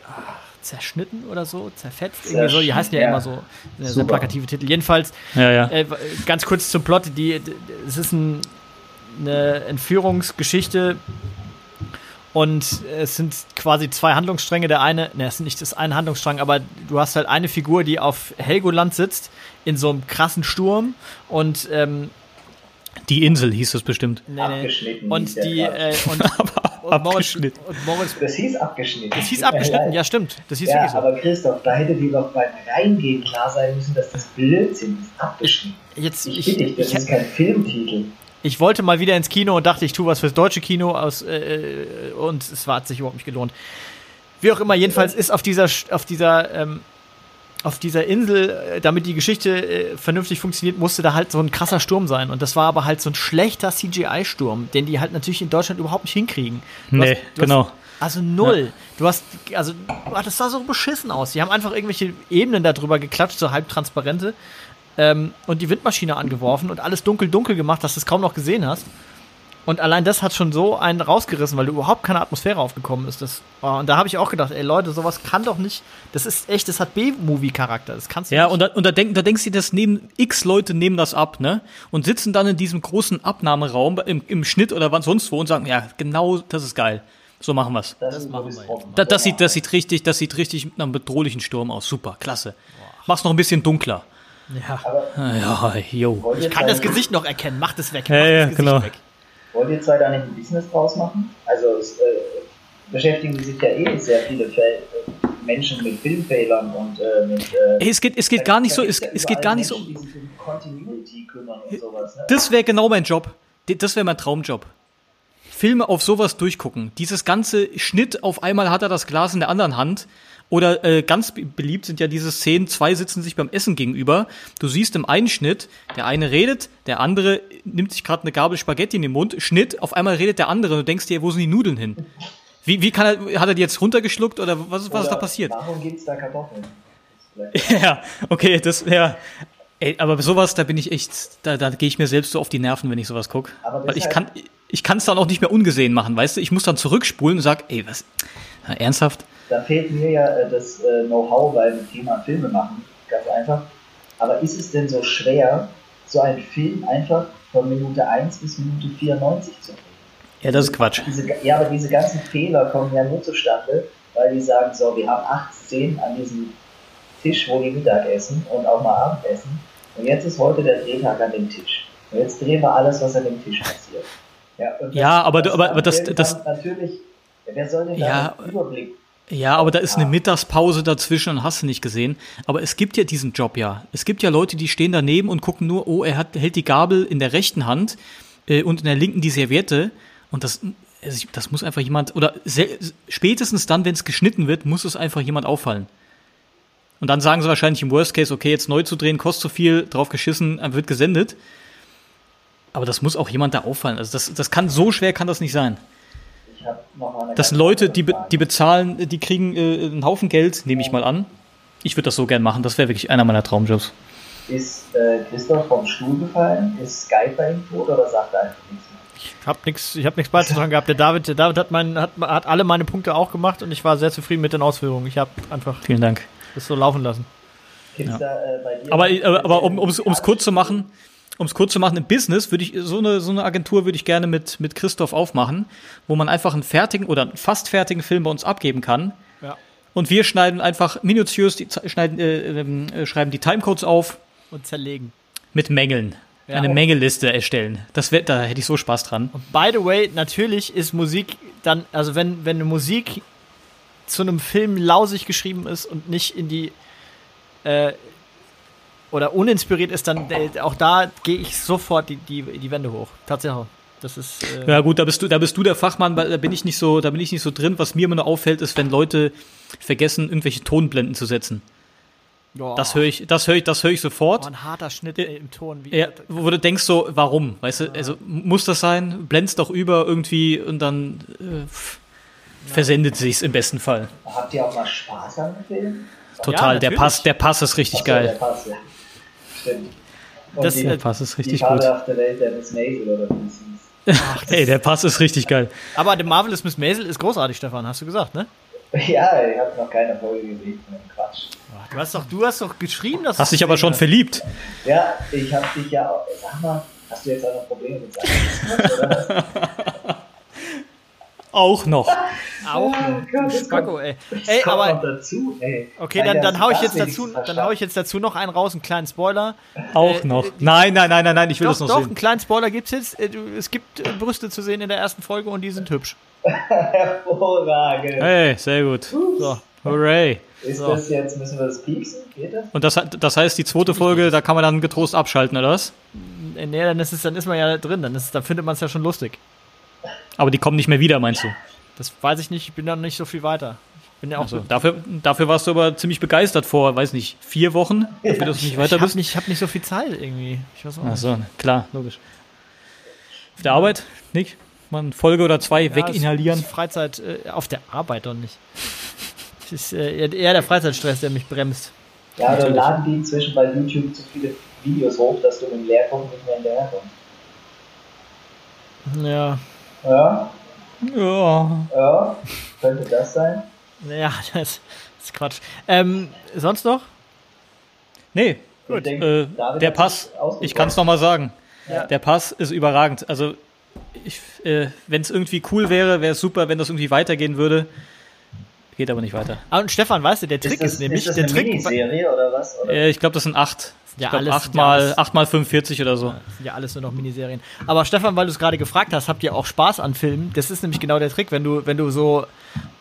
S1: ach, zerschnitten oder so, zerfetzt, irgendwie so, die heißen ja, ja immer so, sehr plakative Titel. Jedenfalls,
S4: ja, ja.
S1: Äh, ganz kurz zum Plot, die, es ist ein eine Entführungsgeschichte und es sind quasi zwei Handlungsstränge. Der eine, ne, es ist nicht das eine Handlungsstrang, aber du hast halt eine Figur, die auf Helgoland sitzt, in so einem krassen Sturm und ähm,
S4: die Insel hieß es bestimmt.
S3: Nee, abgeschnitten.
S1: Und die äh, und,
S4: und, Moritz, und
S3: Moritz, Das hieß abgeschnitten.
S1: Das hieß abgeschnitten, ja stimmt. Das hieß
S3: ja, aber Christoph, da hätte dir doch beim Reingehen klar sein müssen, dass das Blödsinn ist. Abgeschnitten.
S1: Jetzt,
S3: ich, ich, dich, das ich, ist kein Filmtitel
S1: ich wollte mal wieder ins Kino und dachte, ich tue was fürs deutsche Kino aus äh, äh, und es hat sich überhaupt nicht gelohnt. Wie auch immer, jedenfalls ist auf dieser auf dieser ähm, auf dieser Insel, äh, damit die Geschichte äh, vernünftig funktioniert, musste da halt so ein krasser Sturm sein. Und das war aber halt so ein schlechter CGI-Sturm, den die halt natürlich in Deutschland überhaupt nicht hinkriegen.
S4: Du nee, hast, genau.
S1: Hast, Also null. Ja. Du hast, also, das sah so beschissen aus. Die haben einfach irgendwelche Ebenen darüber geklatscht, so halbtransparente, ähm, und die Windmaschine angeworfen und alles dunkel, dunkel gemacht, dass du es kaum noch gesehen hast. Und allein das hat schon so einen rausgerissen, weil überhaupt keine Atmosphäre aufgekommen ist. Das, oh, und da habe ich auch gedacht, ey Leute, sowas kann doch nicht. Das ist echt, das hat B-Movie-Charakter. Das kannst du
S4: Ja,
S1: nicht.
S4: und da, und da, denk, da denkst du, das nehmen x Leute nehmen das ab, ne? Und sitzen dann in diesem großen Abnahmeraum im, im Schnitt oder wann sonst wo und sagen, ja, genau, das ist geil. So machen wir's.
S3: Das, das machen wir.
S4: Da, das sieht, das sieht richtig, das sieht richtig mit einem bedrohlichen Sturm aus. Super, klasse. Boah. Mach's noch ein bisschen dunkler.
S1: Ja. Aber
S4: ja, jo.
S1: Ich kann das Gesicht noch erkennen. Mach das weg.
S4: Mach ja, ja, genau. Weg.
S3: Wollt ihr zwei da nicht ein Business draus machen? Also es äh, beschäftigen sich ja eh sehr viele Fel äh, Menschen mit Filmfehlern und äh, mit.
S4: Äh, es geht, es geht gar nicht so. Es, es geht gar nicht so.
S3: Die sich um Continuity kümmern und sowas. Ne?
S4: Das wäre genau mein Job. Das wäre mein Traumjob. Filme auf sowas durchgucken. Dieses ganze Schnitt, auf einmal hat er das Glas in der anderen Hand oder äh, ganz beliebt sind ja diese Szenen, zwei sitzen sich beim Essen gegenüber. Du siehst im Einschnitt, der eine redet, der andere nimmt sich gerade eine Gabel Spaghetti in den Mund, Schnitt, auf einmal redet der andere und du denkst dir, wo sind die Nudeln hin? Wie, wie kann er, hat er die jetzt runtergeschluckt oder was, was oder ist da passiert?
S3: Warum gibt's da Kartoffeln?
S4: ja, okay, das, ja. Ey, aber sowas, da bin ich echt, da, da gehe ich mir selbst so auf die Nerven, wenn ich sowas gucke. Weil ich kann, ich kann es dann auch nicht mehr ungesehen machen, weißt du? Ich muss dann zurückspulen und sag, ey, was, na, ernsthaft?
S3: Da fehlt mir ja äh, das äh, Know-how beim Thema Filme machen, ganz einfach. Aber ist es denn so schwer, so einen Film einfach von Minute 1 bis Minute 94 zu drehen?
S4: Ja, das ist Quatsch.
S3: Diese, ja, aber diese ganzen Fehler kommen ja nur zustande, weil die sagen, so, wir haben acht Szenen an diesem Tisch, wo die Mittag essen und auch mal Abendessen. Und jetzt ist heute der Drehtag an dem Tisch. Und jetzt drehen wir alles, was an dem Tisch passiert.
S4: Ja, ja aber, das, aber, aber das, das,
S3: natürlich, wer soll denn da
S4: ja,
S3: einen Überblick
S4: ja, aber da ist eine Mittagspause dazwischen und hast du nicht gesehen. Aber es gibt ja diesen Job ja. Es gibt ja Leute, die stehen daneben und gucken nur, oh, er hat, hält die Gabel in der rechten Hand äh, und in der linken die Serviette. Und das, also das muss einfach jemand, oder spätestens dann, wenn es geschnitten wird, muss es einfach jemand auffallen. Und dann sagen sie wahrscheinlich im Worst Case, okay, jetzt neu zu drehen, kostet zu viel, drauf geschissen, wird gesendet. Aber das muss auch jemand da auffallen. Also das, das kann, so schwer kann das nicht sein das sind Leute, die, be die bezahlen, die kriegen äh, einen Haufen Geld, nehme ich mal an. Ich würde das so gern machen, das wäre wirklich einer meiner Traumjobs.
S3: Ist äh, Christoph vom Stuhl gefallen? Ist Skype bei ihm tot oder sagt er einfach nichts mehr?
S1: Ich habe nichts ich hab nix beizutragen gehabt. Der David, der David hat, mein, hat, hat alle meine Punkte auch gemacht und ich war sehr zufrieden mit den Ausführungen. Ich habe einfach
S4: Vielen Dank.
S1: das so laufen lassen.
S4: Ja. Da, äh, aber, aber, aber um es kurz zu machen, um es kurz zu machen, im Business würde ich, so eine, so eine Agentur würde ich gerne mit, mit Christoph aufmachen, wo man einfach einen fertigen oder einen fast fertigen Film bei uns abgeben kann.
S1: Ja.
S4: Und wir schneiden einfach minutiös, die, schneiden, äh, äh, schreiben die Timecodes auf.
S1: Und zerlegen.
S4: Mit Mängeln. Ja, eine Mängelliste erstellen. Das wär, da hätte ich so Spaß dran.
S1: Und by the way, natürlich ist Musik dann, also wenn, wenn eine Musik zu einem Film lausig geschrieben ist und nicht in die äh, oder uninspiriert ist, dann äh, auch da gehe ich sofort die, die, die Wände hoch. Tatsächlich. Das ist.
S4: Äh ja gut, da bist du, da bist du der Fachmann, da bin ich nicht so, da bin ich nicht so drin. Was mir immer nur auffällt, ist, wenn Leute vergessen, irgendwelche Tonblenden zu setzen. Oh. Das höre ich, das höre ich, das höre ich sofort.
S1: Oh, ein harter Schnitt
S4: äh,
S1: im Ton.
S4: ja, wo du denkst so, warum? Weißt du, also muss das sein? Blendst doch über irgendwie und dann äh, versendet sich's im besten Fall.
S3: Habt ihr auch mal Spaß an dem Film?
S4: Total, ja, der Pass, der Pass ist richtig so, geil.
S3: Pass, ja. Stimmt.
S4: das, die, der Pass ist richtig die gut.
S3: Der Welt der Miss Maisel oder
S4: Ach, Ey, der Pass ist richtig geil.
S1: Aber der Marvelous Miss Maisel ist großartig, Stefan, hast du gesagt, ne?
S3: Ja, ich habe noch keine Folge gesehen. Quatsch.
S1: Du hast doch, du hast doch geschrieben, dass
S4: Hast dich aber schon hast. verliebt.
S3: Ja, ich habe dich ja auch. Sag mal, hast du jetzt auch noch Probleme mit Seiten?
S4: Auch noch.
S1: Auch noch. Spacko, ey. Ey, aber.
S3: Dazu, ey.
S1: Okay, dann, dann hau ich jetzt dazu, dann hau ich jetzt dazu noch einen raus, einen kleinen Spoiler.
S4: Auch äh, noch. Nein, nein, nein, nein, nein, ich will
S1: doch,
S4: das noch
S1: doch,
S4: sehen.
S1: einen kleinen Spoiler gibt's jetzt. Äh, es gibt äh, Brüste zu sehen in der ersten Folge und die sind hübsch.
S3: Hervorragend.
S4: Hey, sehr gut. So, hooray.
S3: Ist so. das jetzt, müssen wir das piepsen? Geht das?
S4: Und das, das heißt, die zweite Folge, da kann man dann getrost abschalten, oder was?
S1: Nee, dann ist, es, dann ist man ja drin, dann, ist, dann findet man es ja schon lustig.
S4: Aber die kommen nicht mehr wieder, meinst du?
S1: Das weiß ich nicht, ich bin da nicht so viel weiter. Ich bin ja auch
S4: also, so. Dafür, dafür warst du aber ziemlich begeistert vor, weiß nicht, vier Wochen, dafür, dass du nicht weiter
S1: ich
S4: bist.
S1: Nicht, ich habe nicht so viel Zeit irgendwie. Ich
S4: weiß auch Ach so, klar, logisch. Auf der Arbeit? Nicht? mal eine Folge oder zwei ja, weginhalieren.
S1: Freizeit äh, auf der Arbeit doch nicht. Es ist äh, eher der Freizeitstress, der mich bremst.
S3: Ja, dann laden die inzwischen bei YouTube zu viele Videos hoch, dass du mit dem Leerkommen nicht mehr hinterherkommst.
S1: Ja.
S3: Ja.
S4: Ja.
S3: Ja. Könnte das sein?
S1: Ja, das ist Quatsch. Ähm, sonst noch?
S4: Nee. Gut. Denke, äh, der Pass, ich kann es nochmal sagen. Ja. Der Pass ist überragend. Also, äh, wenn es irgendwie cool wäre, wäre es super, wenn das irgendwie weitergehen würde. Geht aber nicht weiter.
S1: Ah, und Stefan, weißt du, der Trick ist, das, ist nämlich. Ist
S3: das
S1: der
S3: eine
S1: Trick,
S3: Miniserie oder was? Oder?
S4: Äh, ich glaube, das sind acht. Ja, ich glaube, 8 mal, 8 mal 45 oder so. Ja,
S1: sind ja alles nur noch Miniserien. Aber Stefan, weil du es gerade gefragt hast, habt ihr auch Spaß an Filmen? Das ist nämlich genau der Trick. Wenn du, wenn du so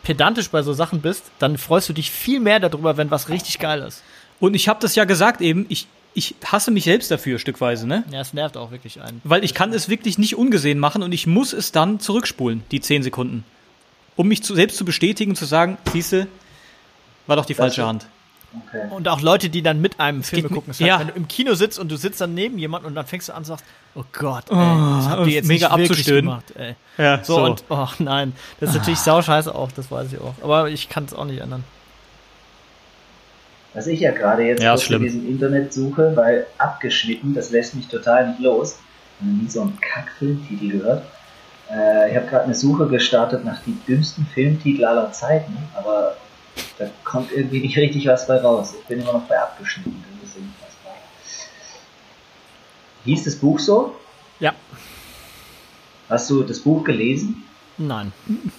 S1: pedantisch bei so Sachen bist, dann freust du dich viel mehr darüber, wenn was richtig geil ist.
S4: Und ich habe das ja gesagt eben, ich, ich hasse mich selbst dafür, stückweise, ne?
S1: Ja, es nervt auch wirklich einen.
S4: Weil ich kann es wirklich nicht ungesehen machen und ich muss es dann zurückspulen, die 10 Sekunden. Um mich zu, selbst zu bestätigen und zu sagen, siehste, war doch die falsche Hand.
S1: Okay. Und auch Leute, die dann mit einem Filme gucken. ja. wenn du im Kino sitzt und du sitzt dann neben jemandem und dann fängst du an und sagst, oh Gott, ey, das habt ihr jetzt
S4: mega nicht abzustöhnen.
S1: gemacht, ey. Ja, so, so. und, oh nein, das ist natürlich sau scheiße auch, das weiß ich auch. Aber ich kann es auch nicht ändern.
S3: Was ich ja gerade jetzt
S4: ja, in
S3: diesem Internet suche, weil abgeschnitten, das lässt mich total nicht los. Ich habe nie so einen Kackfilmtitel gehört. Äh, ich habe gerade eine Suche gestartet nach die dümmsten Filmtitel aller Zeiten, aber da kommt irgendwie nicht richtig was bei raus. Ich bin immer noch bei abgeschnitten. Hieß das Buch so?
S1: Ja.
S3: Hast du das Buch gelesen?
S1: Nein.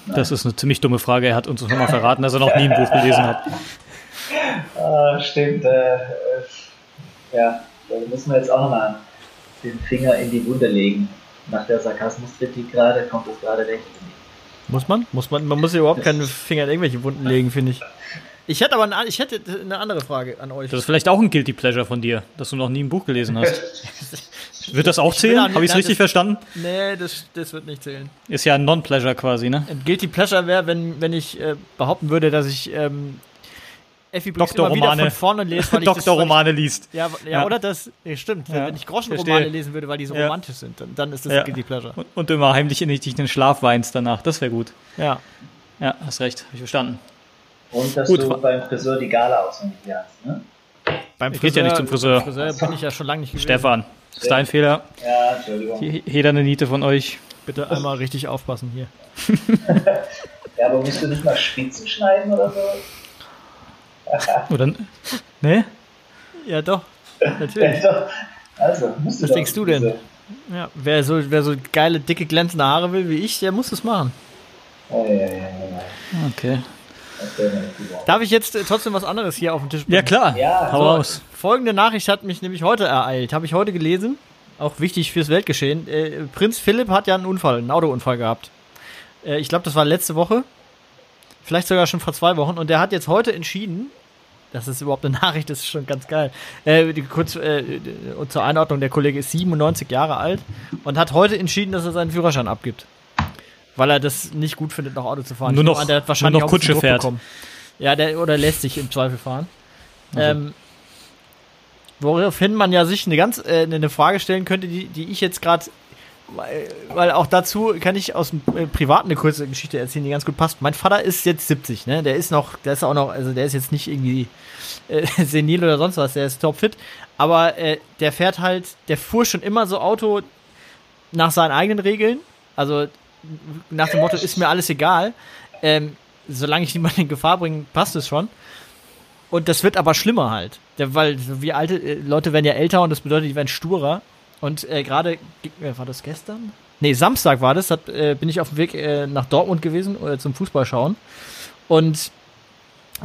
S4: Das ist eine ziemlich dumme Frage. Er hat uns schon mal verraten, dass er noch nie ein Buch gelesen hat.
S3: ah, stimmt. Äh, äh, ja, da müssen wir jetzt auch nochmal den Finger in die Wunde legen. Nach der Sarkasmuskritik gerade kommt das gerade recht.
S1: Muss man? Muss man? Man muss ja überhaupt keinen Finger in irgendwelche Wunden legen, finde ich. Ich hätte aber eine, ich hätte eine andere Frage an euch.
S4: Das ist vielleicht auch ein Guilty Pleasure von dir, dass du noch nie ein Buch gelesen hast. wird das auch zählen? Habe ich es richtig das, verstanden?
S1: Nee, das, das wird nicht zählen.
S4: Ist ja ein Non-Pleasure quasi, ne?
S1: Ein Guilty Pleasure wäre, wenn, wenn ich äh, behaupten würde, dass ich ähm,
S4: Effi Brooks immer wieder von
S1: vorne lese,
S4: weil ich Doktorromane liest.
S1: Ja, ja, ja, oder das, ja, stimmt. Ja. Wenn ich Groschenromane lesen würde, weil die so ja. romantisch sind, dann, dann ist das ja. Guilty Pleasure.
S4: Und, und immer heimlich in dich den Schlaf weinst danach, das wäre gut.
S1: Ja.
S4: Ja, hast recht, habe ich verstanden.
S3: Und dass gut. du beim Friseur die Gala auswendig lernst, ne?
S4: Beim Friseur, geht ja nicht zum Friseur.
S1: Friseur bin ich ja schon lange nicht gewesen.
S4: Stefan, ist dein Fehler.
S3: Ja, Entschuldigung.
S4: Jeder eine Niete von euch.
S1: Bitte einmal richtig aufpassen hier.
S3: ja, aber musst du nicht mal Spitzen schneiden oder so?
S4: Oder? Ne?
S1: Ja, doch. Natürlich. ja, doch.
S3: Also,
S1: musst du Was denkst du denn? Ja, wer so, wer so geile, dicke, glänzende Haare will wie ich, der muss es machen.
S3: Ja, ja, ja, ja.
S4: Okay.
S1: Darf ich jetzt äh, trotzdem was anderes hier auf dem Tisch
S4: bringen? Ja, klar.
S3: Ja,
S1: Hau so, raus. Folgende Nachricht hat mich nämlich heute ereilt. Habe ich heute gelesen. Auch wichtig fürs Weltgeschehen. Äh, Prinz Philipp hat ja einen Unfall, einen Autounfall gehabt. Äh, ich glaube, das war letzte Woche. Vielleicht sogar schon vor zwei Wochen. Und der hat jetzt heute entschieden, das ist überhaupt eine Nachricht, das ist schon ganz geil. Äh, kurz äh, zur Einordnung, der Kollege ist 97 Jahre alt und hat heute entschieden, dass er seinen Führerschein abgibt. Weil er das nicht gut findet, noch Auto zu fahren.
S4: Nur noch, an, der hat wahrscheinlich nur noch Kutsche fährt. Bekommen.
S1: Ja, der, oder lässt sich im Zweifel fahren. Also. Ähm, woraufhin man ja sich eine ganz äh, eine Frage stellen könnte, die, die ich jetzt gerade weil, weil auch dazu kann ich aus dem äh, Privaten eine kurze Geschichte erzählen, die ganz gut passt. Mein Vater ist jetzt 70, ne? Der ist noch, der ist auch noch, also der ist jetzt nicht irgendwie äh, senil oder sonst was, der ist topfit. Aber äh, der fährt halt, der fuhr schon immer so Auto nach seinen eigenen Regeln. Also nach dem Motto, ist mir alles egal. Ähm, solange ich niemanden in Gefahr bringe, passt es schon. Und das wird aber schlimmer halt. Weil wir alte äh, Leute werden ja älter und das bedeutet, die werden sturer. Und äh, gerade, äh, war das gestern? Nee, Samstag war das, hat, äh, bin ich auf dem Weg äh, nach Dortmund gewesen äh, zum Fußball schauen. Und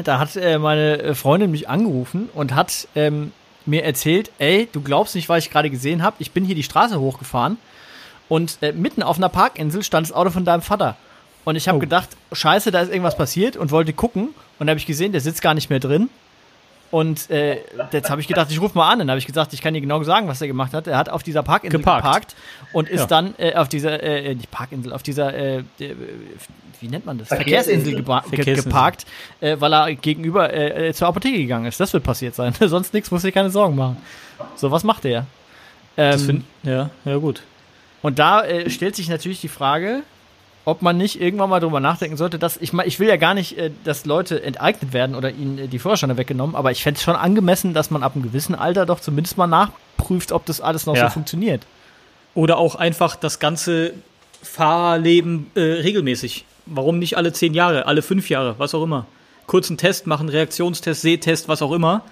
S1: da hat äh, meine äh, Freundin mich angerufen und hat ähm, mir erzählt, ey, du glaubst nicht, was ich gerade gesehen habe. Ich bin hier die Straße hochgefahren und äh, mitten auf einer Parkinsel stand das Auto von deinem Vater. Und ich habe oh. gedacht, scheiße, da ist irgendwas passiert und wollte gucken. Und da habe ich gesehen, der sitzt gar nicht mehr drin. Und äh, jetzt habe ich gedacht, ich rufe mal an. Dann habe ich gesagt, ich kann dir genau sagen, was er gemacht hat. Er hat auf dieser Parkinsel geparkt, geparkt und ist ja. dann äh, auf dieser, äh, nicht Parkinsel, auf dieser, äh, wie nennt man das? Verkehrsinsel, Verkehrsinsel geparkt, äh, weil er gegenüber äh, zur Apotheke gegangen ist. Das wird passiert sein. Sonst nichts, muss ich keine Sorgen machen. So, was macht er?
S4: Ähm, find, ja, ja, gut.
S1: Und da äh, stellt sich natürlich die Frage, ob man nicht irgendwann mal drüber nachdenken sollte, dass ich ich will ja gar nicht, äh, dass Leute enteignet werden oder ihnen äh, die Führerscheine weggenommen, aber ich fände es schon angemessen, dass man ab einem gewissen Alter doch zumindest mal nachprüft, ob das alles noch ja. so funktioniert.
S4: Oder auch einfach das ganze Fahrerleben äh, regelmäßig. Warum nicht alle zehn Jahre, alle fünf Jahre, was auch immer. Kurzen Test machen, Reaktionstest, Sehtest, was auch immer.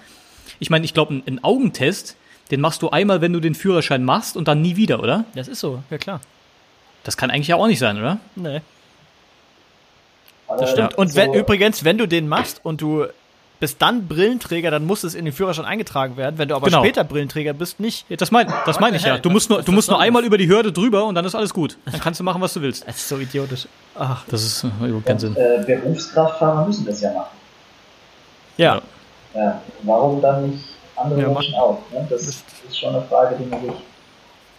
S4: Ich meine, ich glaube, ein, ein Augentest, den machst du einmal, wenn du den Führerschein machst und dann nie wieder, oder?
S1: Das ist so, ja klar.
S4: Das kann eigentlich ja auch nicht sein, oder?
S1: Nee. Das stimmt. Und wenn, übrigens, wenn du den machst und du bist dann Brillenträger, dann muss es in den Führerschein eingetragen werden. Wenn du aber genau. später Brillenträger bist, nicht.
S4: Ja, das meine das mein ich ja. Du musst nur, du musst nur einmal über die Hürde drüber und dann ist alles gut. Dann kannst du machen, was du willst.
S1: Das ist so idiotisch.
S4: Ach, das ist äh, überhaupt keinen Sinn.
S3: Äh, Berufskraftfahrer müssen das ja machen.
S1: Ja.
S3: ja. Warum dann nicht andere ja, Menschen auch? Ne? Das, das ist schon eine Frage, die man sich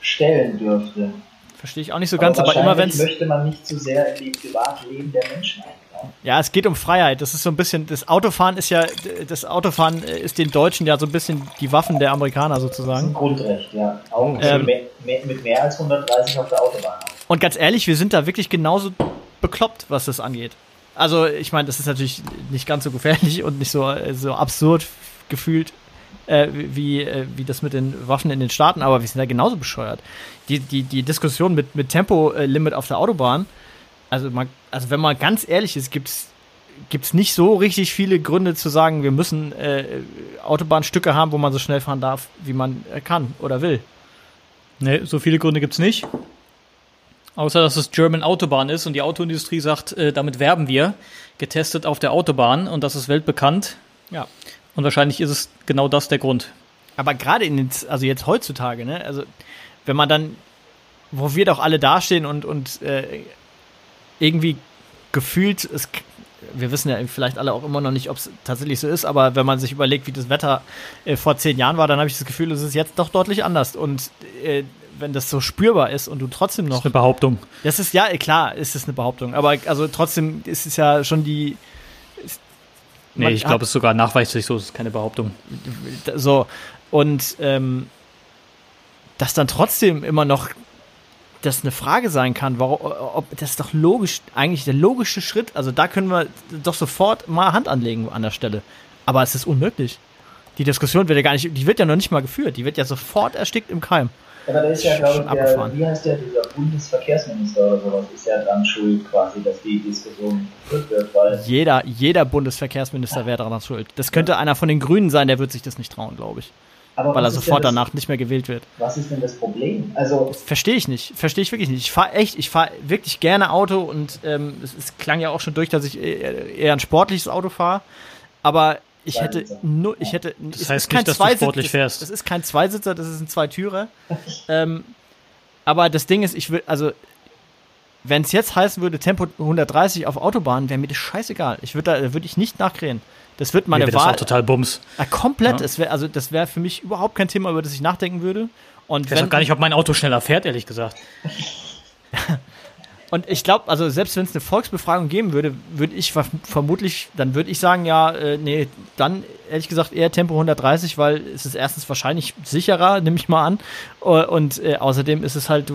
S3: stellen dürfte.
S1: Verstehe ich auch nicht so ganz, aber, immer wenn es.
S3: möchte man nicht zu sehr in die Privatleben der Menschen eingreifen.
S1: Ja, es geht um Freiheit. Das ist so ein bisschen, das Autofahren ist ja, das Autofahren ist den Deutschen ja so ein bisschen die Waffen der Amerikaner sozusagen. Das ist
S3: ein Grundrecht, ja. Auch ähm, mehr, mehr, mit mehr als 130 auf der Autobahn.
S1: Und ganz ehrlich, wir sind da wirklich genauso bekloppt, was das angeht. Also, ich meine, das ist natürlich nicht ganz so gefährlich und nicht so, so absurd gefühlt äh, wie, äh, wie das mit den Waffen in den Staaten, aber wir sind da genauso bescheuert. Die, die, die Diskussion mit, mit Tempolimit auf der Autobahn, also, man, also wenn man ganz ehrlich ist, gibt es nicht so richtig viele Gründe zu sagen, wir müssen äh, Autobahnstücke haben, wo man so schnell fahren darf, wie man äh, kann oder will.
S4: Ne, so viele Gründe gibt es nicht. Außer dass es German Autobahn ist und die Autoindustrie sagt, äh, damit werben wir, getestet auf der Autobahn und das ist weltbekannt. Ja. Und wahrscheinlich ist es genau das der Grund.
S1: Aber gerade in den, also jetzt heutzutage, ne, also wenn man dann, wo wir doch alle dastehen und, und äh, irgendwie gefühlt, es, wir wissen ja vielleicht alle auch immer noch nicht, ob es tatsächlich so ist, aber wenn man sich überlegt, wie das Wetter äh, vor zehn Jahren war, dann habe ich das Gefühl, es ist jetzt doch deutlich anders. Und äh, wenn das so spürbar ist und du trotzdem noch. Das ist
S4: eine Behauptung.
S1: Das ist ja, klar, ist es eine Behauptung. Aber also trotzdem ist es ja schon die,
S4: Nee, ich glaube, es ist sogar nachweislich so, es ist keine Behauptung.
S1: So, und ähm, dass dann trotzdem immer noch das eine Frage sein kann, warum, ob das ist doch logisch, eigentlich der logische Schritt, also da können wir doch sofort mal Hand anlegen an der Stelle. Aber es ist unmöglich. Die Diskussion wird ja gar nicht, die wird ja noch nicht mal geführt, die wird ja sofort erstickt im Keim.
S3: Aber da ist ja, glaube ich, der, wie heißt der, dieser Bundesverkehrsminister oder sowas, ist ja dran schuld quasi, dass die Diskussion geführt wird, weil...
S1: Jeder, jeder Bundesverkehrsminister wäre daran schuld. Das könnte ja. einer von den Grünen sein, der wird sich das nicht trauen, glaube ich. Aber weil er sofort das, danach nicht mehr gewählt wird.
S3: Was ist denn das Problem? Also
S1: verstehe ich nicht, verstehe ich wirklich nicht. Ich fahre echt, ich fahre wirklich gerne Auto und ähm, es, es, klang ja auch schon durch, dass ich eher ein sportliches Auto fahre. Aber ich hätte nur, ich hätte.
S4: Das heißt nicht, dass du sportlich fährst.
S1: Das ist kein Zweisitzer, das ist ein Zweitürer. ähm, aber das Ding ist, ich will, also, wenn es jetzt heißen würde, Tempo 130 auf Autobahnen, wäre mir das scheißegal. Ich würde da, würde ich nicht nachkrähen. Das wird meine
S4: mir
S1: Wahl.
S4: Das auch total Bums.
S1: Ja, komplett. Ja. Es wär, also, das wäre für mich überhaupt kein Thema, über das ich nachdenken würde. Und
S4: ich weiß auch gar nicht, ob mein Auto schneller fährt, ehrlich gesagt.
S1: Und ich glaube, also selbst wenn es eine Volksbefragung geben würde, würde ich vermutlich, dann würde ich sagen, ja, äh, nee, dann ehrlich gesagt eher Tempo 130, weil es ist erstens wahrscheinlich sicherer, nehme ich mal an. Äh, und äh, außerdem ist es halt,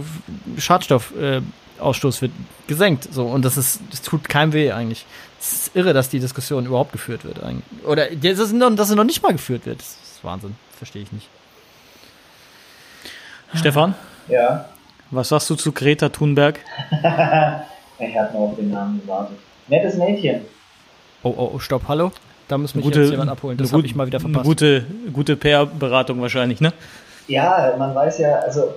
S1: Schadstoffausstoß äh, wird gesenkt. So, und das ist, das tut keinem weh eigentlich. Es ist irre, dass die Diskussion überhaupt geführt wird. Eigentlich. Oder dass es noch, dass sie noch nicht mal geführt wird. Das ist Wahnsinn. Verstehe ich nicht.
S4: Stefan?
S3: Ja.
S4: Was sagst du zu Greta Thunberg?
S3: ich habe nur auf den Namen gewartet. Nettes Mädchen.
S1: Oh, oh, oh, stopp, hallo? Da muss mich
S4: gute,
S1: jetzt jemand abholen. Das habe ich mal wieder verpasst.
S4: Eine gute, gute PR-Beratung wahrscheinlich, ne?
S3: Ja, man weiß ja, also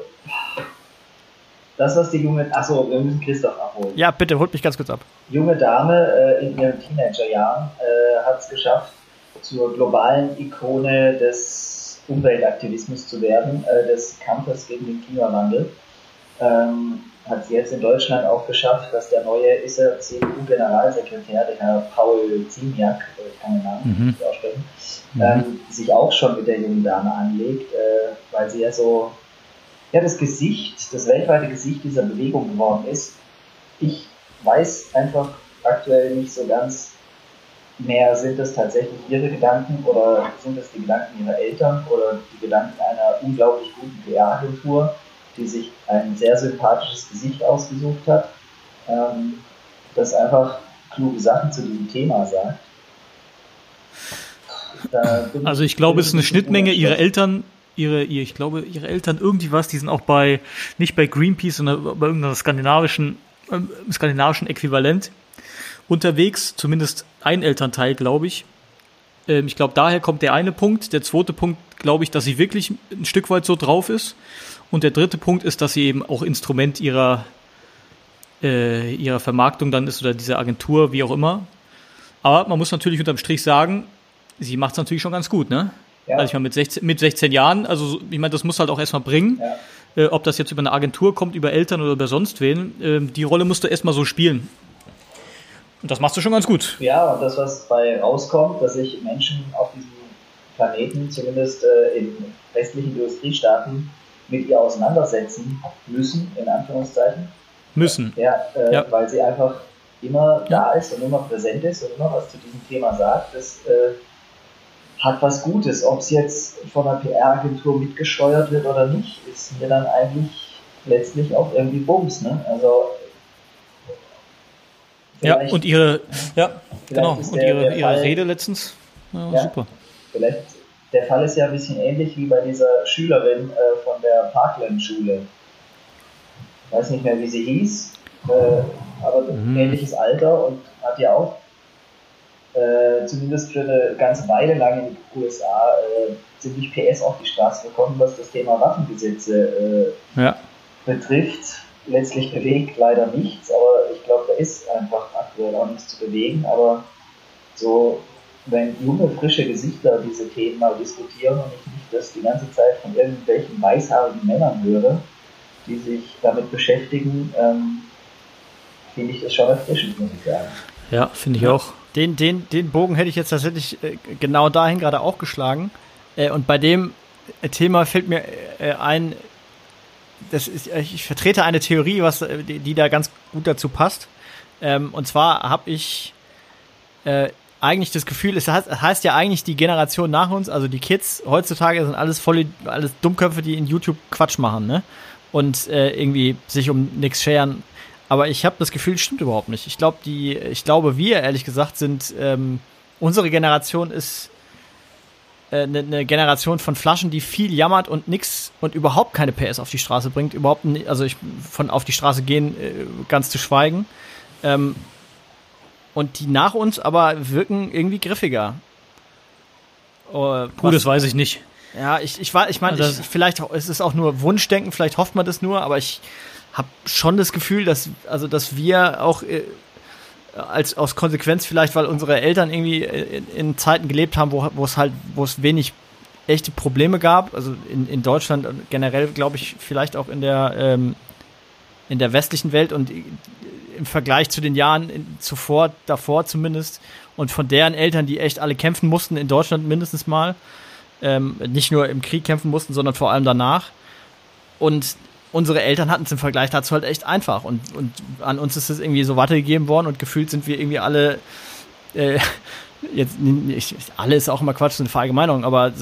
S3: das, was die junge, achso, wir müssen Christoph abholen.
S1: Ja, bitte, holt mich ganz kurz ab.
S3: Junge Dame äh, in ihren Teenagerjahren äh, hat es geschafft, zur globalen Ikone des Umweltaktivismus zu werden, äh, des Kampfes gegen den Klimawandel ähm, hat es jetzt in Deutschland auch geschafft, dass der neue ISA CDU-Generalsekretär, der Herr Paul Ziemiak, äh, ich kann den Namen mhm. nicht aussprechen, ähm, sich auch schon mit der jungen Dame anlegt, äh, weil sie ja so ja, das Gesicht, das weltweite Gesicht dieser Bewegung geworden ist. Ich weiß einfach aktuell nicht so ganz mehr, sind das tatsächlich ihre Gedanken oder sind das die Gedanken ihrer Eltern oder die Gedanken einer unglaublich guten PR-Agentur die sich ein sehr sympathisches Gesicht ausgesucht hat. ähm, das einfach kluge Sachen zu diesem Thema sagt.
S4: also ich glaube, es ist eine Schnittmenge. Ihre Eltern, ihre, ihr, ich glaube, ihre Eltern irgendwie was, die sind auch bei, nicht bei Greenpeace, sondern bei irgendeiner skandinavischen, äh, skandinavischen Äquivalent unterwegs. Zumindest ein Elternteil, glaube ich. Ähm, ich glaube, daher kommt der eine Punkt. Der zweite Punkt, glaube ich, dass sie wirklich ein Stück weit so drauf ist. Und der dritte Punkt ist, dass sie eben auch Instrument ihrer, äh, ihrer Vermarktung dann ist oder dieser Agentur, wie auch immer. Aber man muss natürlich unterm Strich sagen, sie macht es natürlich schon ganz gut, ne? Ja. Also ich meine, mit 16, mit 16 Jahren, also ich meine, das muss halt auch erstmal bringen. Ja. Äh, ob das jetzt über eine Agentur kommt, über Eltern oder über sonst wen, äh, die Rolle musst du erstmal so spielen. Und das machst du schon ganz gut.
S3: Ja, und das, was bei rauskommt, dass sich Menschen auf diesem Planeten, zumindest äh, in westlichen Industriestaaten, mit ihr auseinandersetzen müssen, in Anführungszeichen.
S4: Müssen.
S3: Ja, äh, ja. weil sie einfach immer da ist und immer präsent ist und immer was zu diesem Thema sagt. Das äh, hat was Gutes. Ob es jetzt von einer PR-Agentur mitgesteuert wird oder nicht, ist mir dann eigentlich letztlich auch irgendwie Bums. Ne? Also
S4: ja, und ihre, ja, genau, und der, ihre, der ihre Rede letztens, ja, ja, super.
S3: Vielleicht, der Fall ist ja ein bisschen ähnlich wie bei dieser Schülerin äh, von der Parkland-Schule. Ich weiß nicht mehr, wie sie hieß, äh, aber mhm. ähnliches Alter und hat ja auch äh, zumindest für eine ganze Weile lang in den USA äh, ziemlich PS auf die Straße bekommen, was das Thema Waffengesetze äh, ja. betrifft letztlich bewegt leider nichts, aber ich glaube, da ist einfach aktuell auch nichts zu bewegen. Aber so, wenn junge, frische Gesichter diese Themen mal diskutieren und ich nicht das die ganze Zeit von irgendwelchen weißhaarigen Männern höre, die sich damit beschäftigen, ähm, finde ich das schon erfrischend, muss ich sagen.
S4: Ja, finde ich auch.
S1: Den, den, den Bogen hätte ich jetzt tatsächlich äh, genau dahin gerade auch geschlagen. Äh, und bei dem Thema fällt mir äh, ein, das ist, ich vertrete eine Theorie, was, die, die da ganz gut dazu passt. Ähm, und zwar habe ich äh, eigentlich das Gefühl, es heißt, heißt, ja eigentlich die Generation nach uns, also die Kids heutzutage sind alles volle, alles Dummköpfe, die in YouTube Quatsch machen, ne? Und äh, irgendwie sich um nichts scheren. Aber ich habe das Gefühl, stimmt überhaupt nicht. Ich glaube, die, ich glaube, wir ehrlich gesagt sind, ähm, unsere Generation ist eine, äh, eine Generation von Flaschen, die viel jammert und nix und überhaupt keine PS auf die Straße bringt, überhaupt nicht, also ich von auf die Straße gehen äh, ganz zu schweigen. Ähm, und die nach uns aber wirken irgendwie griffiger.
S4: Oh, Puh, das weiß ich nicht.
S1: Ja, ich, ich, ich meine, also, vielleicht ist es auch nur Wunschdenken, vielleicht hofft man das nur, aber ich habe schon das Gefühl, dass, also, dass wir auch äh, als aus Konsequenz vielleicht, weil unsere Eltern irgendwie in, in Zeiten gelebt haben, wo, wo es halt, wo es wenig echte Probleme gab. Also in, in Deutschland generell, glaube ich, vielleicht auch in der ähm, in der westlichen Welt und im Vergleich zu den Jahren in, zuvor, davor zumindest, und von deren Eltern, die echt alle kämpfen mussten, in Deutschland mindestens mal, ähm, nicht nur im Krieg kämpfen mussten, sondern vor allem danach. Und unsere Eltern hatten es im Vergleich dazu halt echt einfach. Und, und an uns ist es irgendwie so weitergegeben worden und gefühlt sind wir irgendwie alle, äh, jetzt, nicht, alle ist auch immer Quatsch, so eine Verallgemeinerung, aber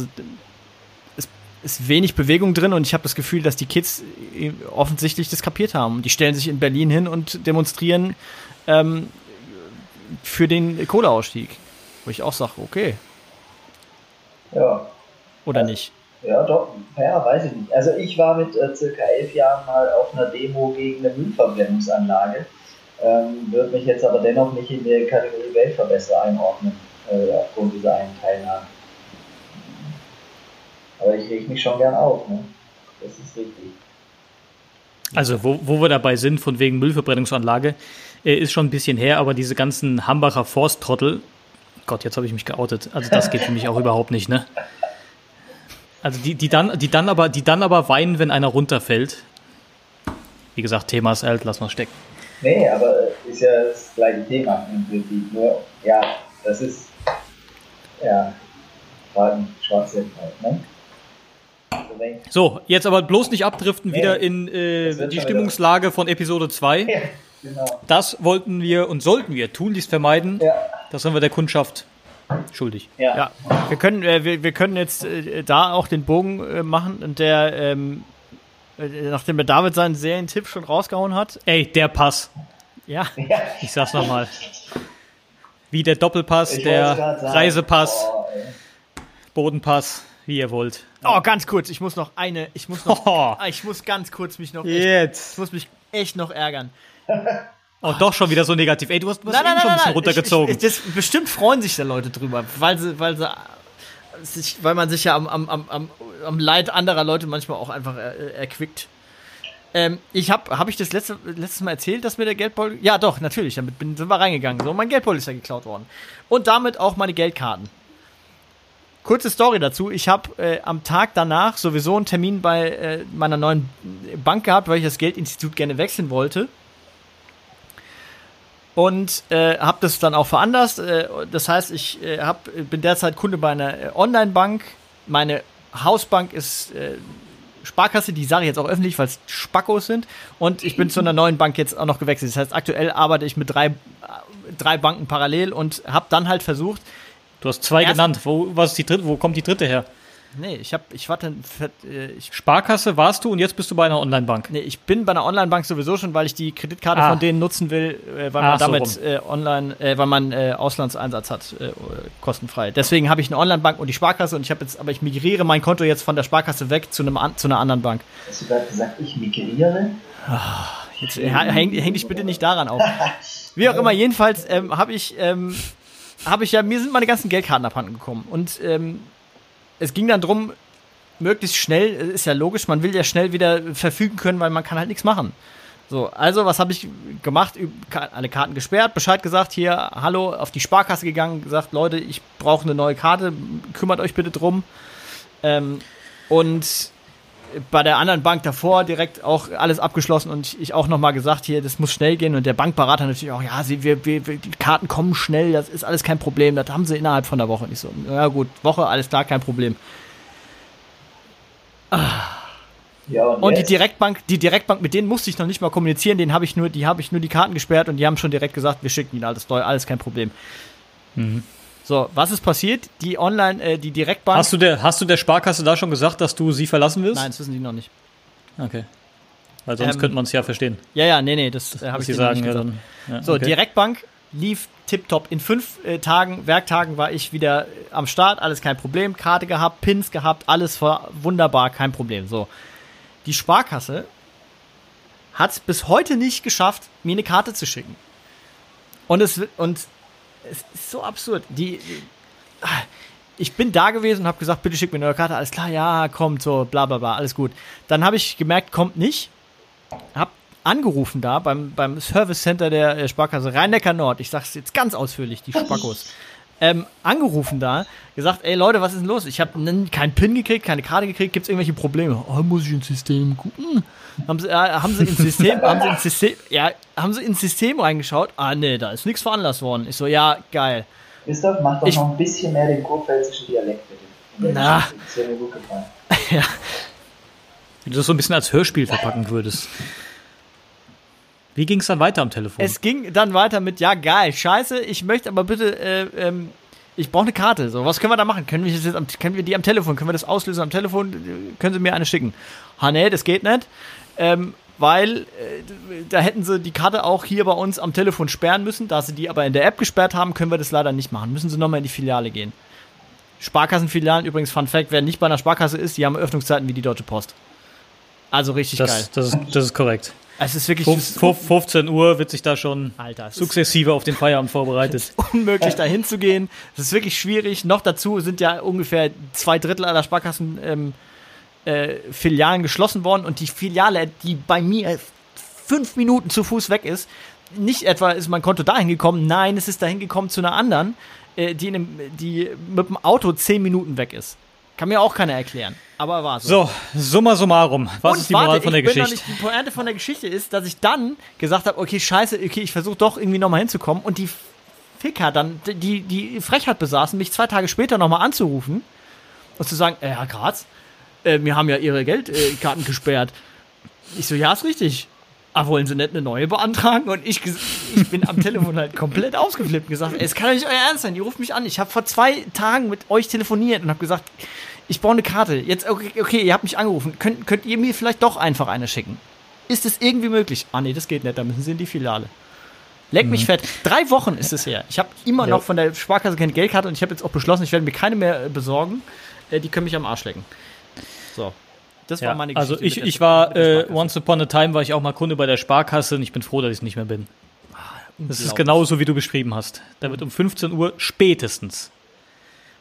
S1: ist wenig Bewegung drin und ich habe das Gefühl, dass die Kids äh, offensichtlich das kapiert haben. Die stellen sich in Berlin hin und demonstrieren ähm, für den Kohleausstieg. Wo ich auch sage, okay.
S3: Ja.
S1: Oder ja. nicht?
S3: Ja, doch, ja, weiß ich nicht. Also ich war mit äh, circa elf Jahren mal auf einer Demo gegen eine Müllverbrennungsanlage. Ähm, würde mich jetzt aber dennoch nicht in die Kategorie Weltverbesserer einordnen, äh, aufgrund dieser einen Teilnahme. Aber ich reg mich schon gern auf, ne? Das ist richtig.
S4: Also, wo, wo wir dabei sind, von wegen Müllverbrennungsanlage, äh, ist schon ein bisschen her, aber diese ganzen Hambacher Forsttrottel, Gott, jetzt habe ich mich geoutet. Also, das geht für mich auch überhaupt nicht, ne? Also die, die, dann, die, dann aber, die dann aber weinen, wenn einer runterfällt. Wie gesagt, Thema ist alt, lass mal stecken.
S3: Nee, aber ist ja das gleiche Thema im Prinzip. Nur, ja, das ist, ja, Fragen, Schwachsinn halt, ne?
S4: So, jetzt aber bloß nicht abdriften nee, wieder in äh, die Stimmungslage von Episode 2. Ja, genau. Das wollten wir und sollten wir tunlichst vermeiden. Ja. Das haben wir der Kundschaft schuldig.
S1: Ja. ja. Wir können, äh, wir, wir können jetzt äh, da auch den Bogen äh, machen und der, ähm, äh, nachdem der David seinen Serientipp schon rausgehauen hat.
S4: Ey, der Pass.
S1: Ja.
S4: Ich sag's nochmal. Wie der Doppelpass, ich der Reisepass, oh, Bodenpass, wie ihr wollt.
S1: Oh, ganz kurz, ich muss noch eine, ich muss noch, oh. ich muss ganz kurz mich noch,
S4: Jetzt.
S1: ich muss mich echt noch ärgern.
S4: Oh, doch schon wieder so negativ. Ey, du hast, du hast nein, nein, schon ein bisschen runtergezogen.
S1: Ich, ich, das, bestimmt freuen sich da Leute drüber, weil sie, weil sie sich, weil man sich ja am, am, am, am Leid anderer Leute manchmal auch einfach er, erquickt. Ähm, ich habe habe ich das letzte, letztes Mal erzählt, dass mir der Geldbeutel. Ja, doch, natürlich. Damit bin, sind wir reingegangen. So, mein Geldbeutel ist ja geklaut worden. Und damit auch meine Geldkarten. Kurze Story dazu. Ich habe äh, am Tag danach sowieso einen Termin bei äh, meiner neuen Bank gehabt, weil ich das Geldinstitut gerne wechseln wollte. Und äh, habe das dann auch veranlasst. Äh, das heißt, ich äh, hab, bin derzeit Kunde bei einer äh, Online-Bank. Meine Hausbank ist Sparkasse, die sage ich jetzt auch öffentlich, weil es Spackos sind. Und ich bin zu einer neuen Bank jetzt auch noch gewechselt. Das heißt, aktuell arbeite ich mit drei, drei Banken parallel und habe dann halt versucht,
S4: Du hast zwei genannt. Wo, was ist die dritte, wo kommt die dritte her?
S1: Nee, ich habe, ich warte,
S4: äh, ich Sparkasse warst du und jetzt bist du bei einer Online-Bank.
S1: Nee, ich bin bei einer Online-Bank sowieso schon, weil ich die Kreditkarte ah. von denen nutzen will, äh, weil ah, man damit so äh, online, äh, weil man äh, Auslandseinsatz hat, äh, kostenfrei. Deswegen habe ich eine Online-Bank und die Sparkasse und ich habe jetzt, aber ich migriere mein Konto jetzt von der Sparkasse weg zu einem zu einer anderen Bank.
S3: Hast du gerade gesagt, ich migriere?
S1: Ach, jetzt häng, häng dich bitte nicht daran auf. Wie auch immer, jedenfalls ähm, habe ich ähm, habe ich ja, mir sind meine ganzen Geldkarten abhanden gekommen. Und ähm, es ging dann darum, möglichst schnell, äh, ist ja logisch, man will ja schnell wieder verfügen können, weil man kann halt nichts machen. So, also was habe ich gemacht? Alle Karten gesperrt, Bescheid gesagt, hier, hallo, auf die Sparkasse gegangen, gesagt, Leute, ich brauche eine neue Karte, kümmert euch bitte drum. Ähm, und bei der anderen Bank davor direkt auch alles abgeschlossen und ich auch nochmal gesagt, hier, das muss schnell gehen und der Bankberater natürlich auch, ja, sie, wir, wir, die Karten kommen schnell, das ist alles kein Problem, das haben sie innerhalb von der Woche. nicht so, ja gut, Woche, alles klar, kein Problem. Ja, und, und die Direktbank, die Direktbank, mit denen musste ich noch nicht mal kommunizieren, denen habe ich nur, die habe ich nur die Karten gesperrt und die haben schon direkt gesagt, wir schicken ihnen alles neu, alles kein Problem. Mhm. So, was ist passiert? Die Online, äh, die Direktbank.
S4: Hast du, der, hast du der Sparkasse da schon gesagt, dass du sie verlassen willst?
S1: Nein, das wissen die noch nicht.
S4: Okay. Weil sonst ähm, könnte man es ja verstehen.
S1: Ja, ja, nee, nee, das äh, habe ich dir sagen, nicht gesagt. Ja, ja, so, okay. Direktbank lief tipptopp. In fünf äh, Tagen, Werktagen war ich wieder äh, am Start, alles kein Problem. Karte gehabt, Pins gehabt, alles war wunderbar, kein Problem. So. Die Sparkasse hat es bis heute nicht geschafft, mir eine Karte zu schicken. Und es und es ist so absurd. Die, die ich bin da gewesen und habe gesagt, bitte schick mir eine neue Karte. Alles klar, ja, kommt, so, bla bla bla, alles gut. Dann habe ich gemerkt, kommt nicht. Hab angerufen da beim, beim Service Center der Sparkasse Rhein-Neckar Nord. Ich sag's jetzt ganz ausführlich, die Spackos ähm, angerufen da, gesagt, ey Leute, was ist denn los? Ich habe keinen PIN gekriegt, keine Karte gekriegt, gibt es irgendwelche Probleme? Oh, muss ich ins System gucken? Haben sie, äh, haben sie ins System, haben sie ins System, ja, haben sie ins System reingeschaut? Ah, nee, da ist nichts veranlasst worden. Ich so, ja, geil.
S3: Christoph, mach doch ich, noch ein bisschen mehr den kurpfälzischen Dialekt,
S1: bitte. Na. Das wäre mir gut gefallen. ja.
S4: Wenn du das so ein bisschen als Hörspiel verpacken würdest. Wie ging es dann weiter am Telefon?
S1: Es ging dann weiter mit, ja geil, scheiße, ich möchte aber bitte, äh, ähm, ich brauche eine Karte. So, was können wir da machen? Können wir, das jetzt am, können wir die am Telefon, können wir das auslösen am Telefon? Können Sie mir eine schicken? Ha, nee, das geht nicht. Ähm, weil äh, da hätten sie die Karte auch hier bei uns am Telefon sperren müssen. Da sie die aber in der App gesperrt haben, können wir das leider nicht machen. Müssen sie nochmal in die Filiale gehen. Sparkassenfilialen, übrigens, Fun Fact, wer nicht bei einer Sparkasse ist, die haben Öffnungszeiten wie die Deutsche Post. Also richtig
S4: das,
S1: geil.
S4: Das ist, das ist korrekt.
S1: Es ist wirklich.
S4: 15 Uhr wird sich da schon Alter, sukzessive auf den Feierabend vorbereitet. Es
S1: ist unmöglich, da hinzugehen. Es ist wirklich schwierig. Noch dazu sind ja ungefähr zwei Drittel aller Sparkassen ähm, äh, Filialen geschlossen worden und die Filiale, die bei mir fünf Minuten zu Fuß weg ist, nicht etwa ist mein Konto dahin gekommen, nein, es ist dahin gekommen zu einer anderen, äh, die, einem, die mit dem Auto zehn Minuten weg ist. Kann mir auch keiner erklären. Aber war
S4: so. So, summa summarum. Was und ist die Moral warte, von der Geschichte? Nicht,
S1: die Pointe von der Geschichte ist, dass ich dann gesagt habe, okay, scheiße, okay, ich versuche doch irgendwie nochmal hinzukommen. Und die Ficker dann die, die Frechheit besaßen, mich zwei Tage später nochmal anzurufen und zu sagen, äh, Herr Graz, äh, wir haben ja Ihre Geldkarten äh, gesperrt. Ich so, ja, ist richtig. Ah, wollen Sie nicht eine neue beantragen? Und ich, ich bin am Telefon halt komplett ausgeflippt und gesagt, es kann doch nicht euer Ernst sein, die ruft mich an. Ich habe vor zwei Tagen mit euch telefoniert und habe gesagt, ich brauche eine Karte. Jetzt, okay, okay, ihr habt mich angerufen. Könnt, könnt ihr mir vielleicht doch einfach eine schicken? Ist es irgendwie möglich? Ah, nee, das geht nicht, da müssen Sie in die Filiale. Leck mich mhm. fett. Drei Wochen ist es her. Ich habe immer ja. noch von der Sparkasse keine Geldkarte und ich habe jetzt auch beschlossen, ich werde mir keine mehr äh, besorgen. Äh, die können mich am Arsch lecken. So.
S4: Das ja, war meine also Geschichte. Also ich, ich war, äh, once upon a time war ich auch mal Kunde bei der Sparkasse und ich bin froh, dass ich es nicht mehr bin. Ah, das ist genauso, wie du beschrieben hast. Da wird um 15 Uhr spätestens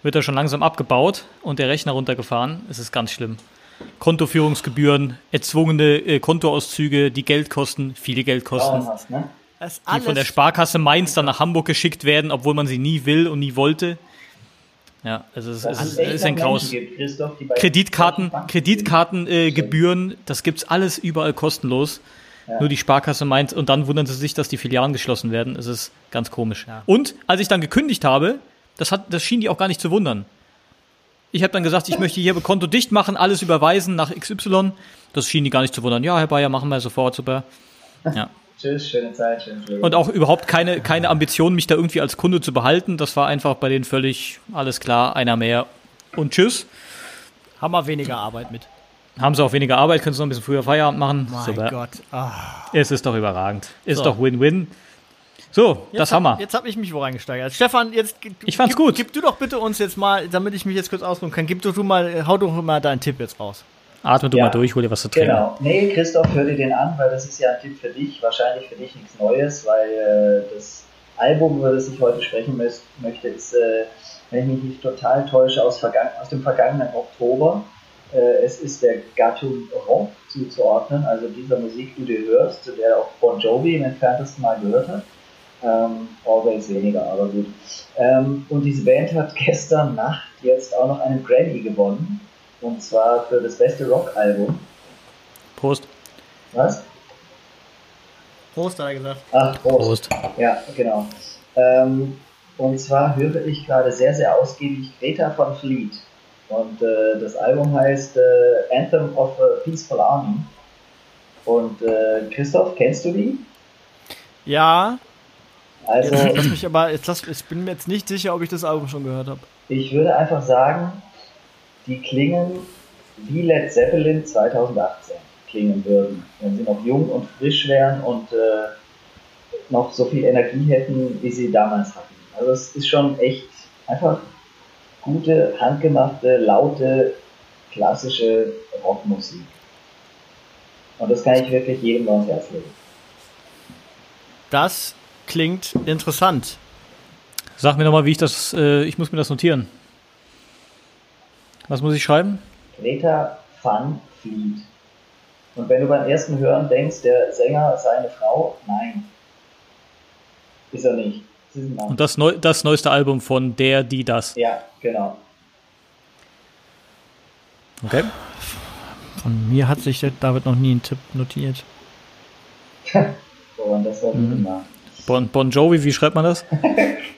S4: wird er schon langsam abgebaut und der Rechner runtergefahren. Es ist ganz schlimm. Kontoführungsgebühren, erzwungene äh, Kontoauszüge, die Geld kosten, viele Geld kosten. Oh, ne? die von der Sparkasse Mainz dann nach Hamburg geschickt werden, obwohl man sie nie will und nie wollte. Ja, also es, es ist, ist, ein Chaos. Kreditkarten, Kreditkartengebühren, äh, das gibt's alles überall kostenlos. Ja. Nur die Sparkasse meint, und dann wundern sie sich, dass die Filialen geschlossen werden. Es ist ganz komisch. Ja. Und als ich dann gekündigt habe, das, hat, das schien die auch gar nicht zu wundern. Ich habe dann gesagt, ich möchte hier Konto dicht machen, alles überweisen nach XY. Das schien die gar nicht zu wundern. Ja, Herr Bayer, machen wir sofort, super. Ja. Tschüss, schöne Zeit, schönes Leben. Und auch überhaupt keine, keine Ambition, mich da irgendwie als Kunde zu behalten. Das war einfach bei denen völlig alles klar, einer mehr. Und tschüss.
S1: Haben wir weniger Arbeit mit.
S4: Haben sie auch weniger Arbeit, können sie noch ein bisschen früher Feierabend machen.
S1: Mein Super. Gott.
S4: Ah. Es ist doch überragend. Ist so. doch Win-Win. So, jetzt das hab, haben wir.
S1: Jetzt habe ich mich wo reingesteigert. Stefan, jetzt
S4: ich fand's gib, gut.
S1: Gib du doch bitte uns jetzt mal, damit ich mich jetzt kurz ausruhen kann, gib doch du mal, hau doch mal deinen Tipp jetzt raus.
S4: Atme du ja, mal durch, hol dir was zu trinken. Genau.
S3: Nee, Christoph, hör dir den an, weil das ist ja ein Tipp für dich. Wahrscheinlich für dich nichts Neues, weil äh, das Album, über das ich heute sprechen möchte, ist, äh, wenn ich mich nicht total täusche, aus, aus dem vergangenen Oktober. Äh, es ist der Gattung Rock zuzuordnen, also dieser Musik, die du hörst, zu der auch Bon Jovi im entferntesten Mal gehört hat. Ähm, Always weniger, aber gut. Ähm, und diese Band hat gestern Nacht jetzt auch noch einen Grammy gewonnen und zwar für das beste Rock-Album.
S4: Prost.
S3: Was?
S1: Prost, hat er gesagt.
S3: Ach, Prost. Prost. Ja, genau. Ähm, und zwar höre ich gerade sehr, sehr ausgiebig Greta von Fleet. Und äh, das Album heißt äh, Anthem of a Peaceful Army. Und äh, Christoph, kennst du die?
S1: Ja. Also, jetzt lass mich aber, jetzt lass, ich bin mir jetzt nicht sicher, ob ich das Album schon gehört habe.
S3: Ich würde einfach sagen, die klingen wie Led Zeppelin 2018 klingen würden, wenn sie noch jung und frisch wären und äh, noch so viel Energie hätten, wie sie damals hatten. Also es ist schon echt einfach gute, handgemachte, laute, klassische Rockmusik. Und das kann ich wirklich jedem ans Herz legen.
S1: Das klingt interessant.
S4: Sag mir nochmal, wie ich das, äh, ich muss mir das notieren. Was muss ich schreiben?
S3: Greta Van Fleet. Und wenn du beim ersten Hören denkst, der Sänger sei eine Frau, nein. Ist er nicht.
S4: Ist Und das, Neu das neueste Album von der, die, das.
S3: Ja, genau.
S1: Okay. Von mir hat sich David noch nie einen Tipp notiert.
S3: Woran das war mhm.
S4: Bon, bon Jovi, wie schreibt man das?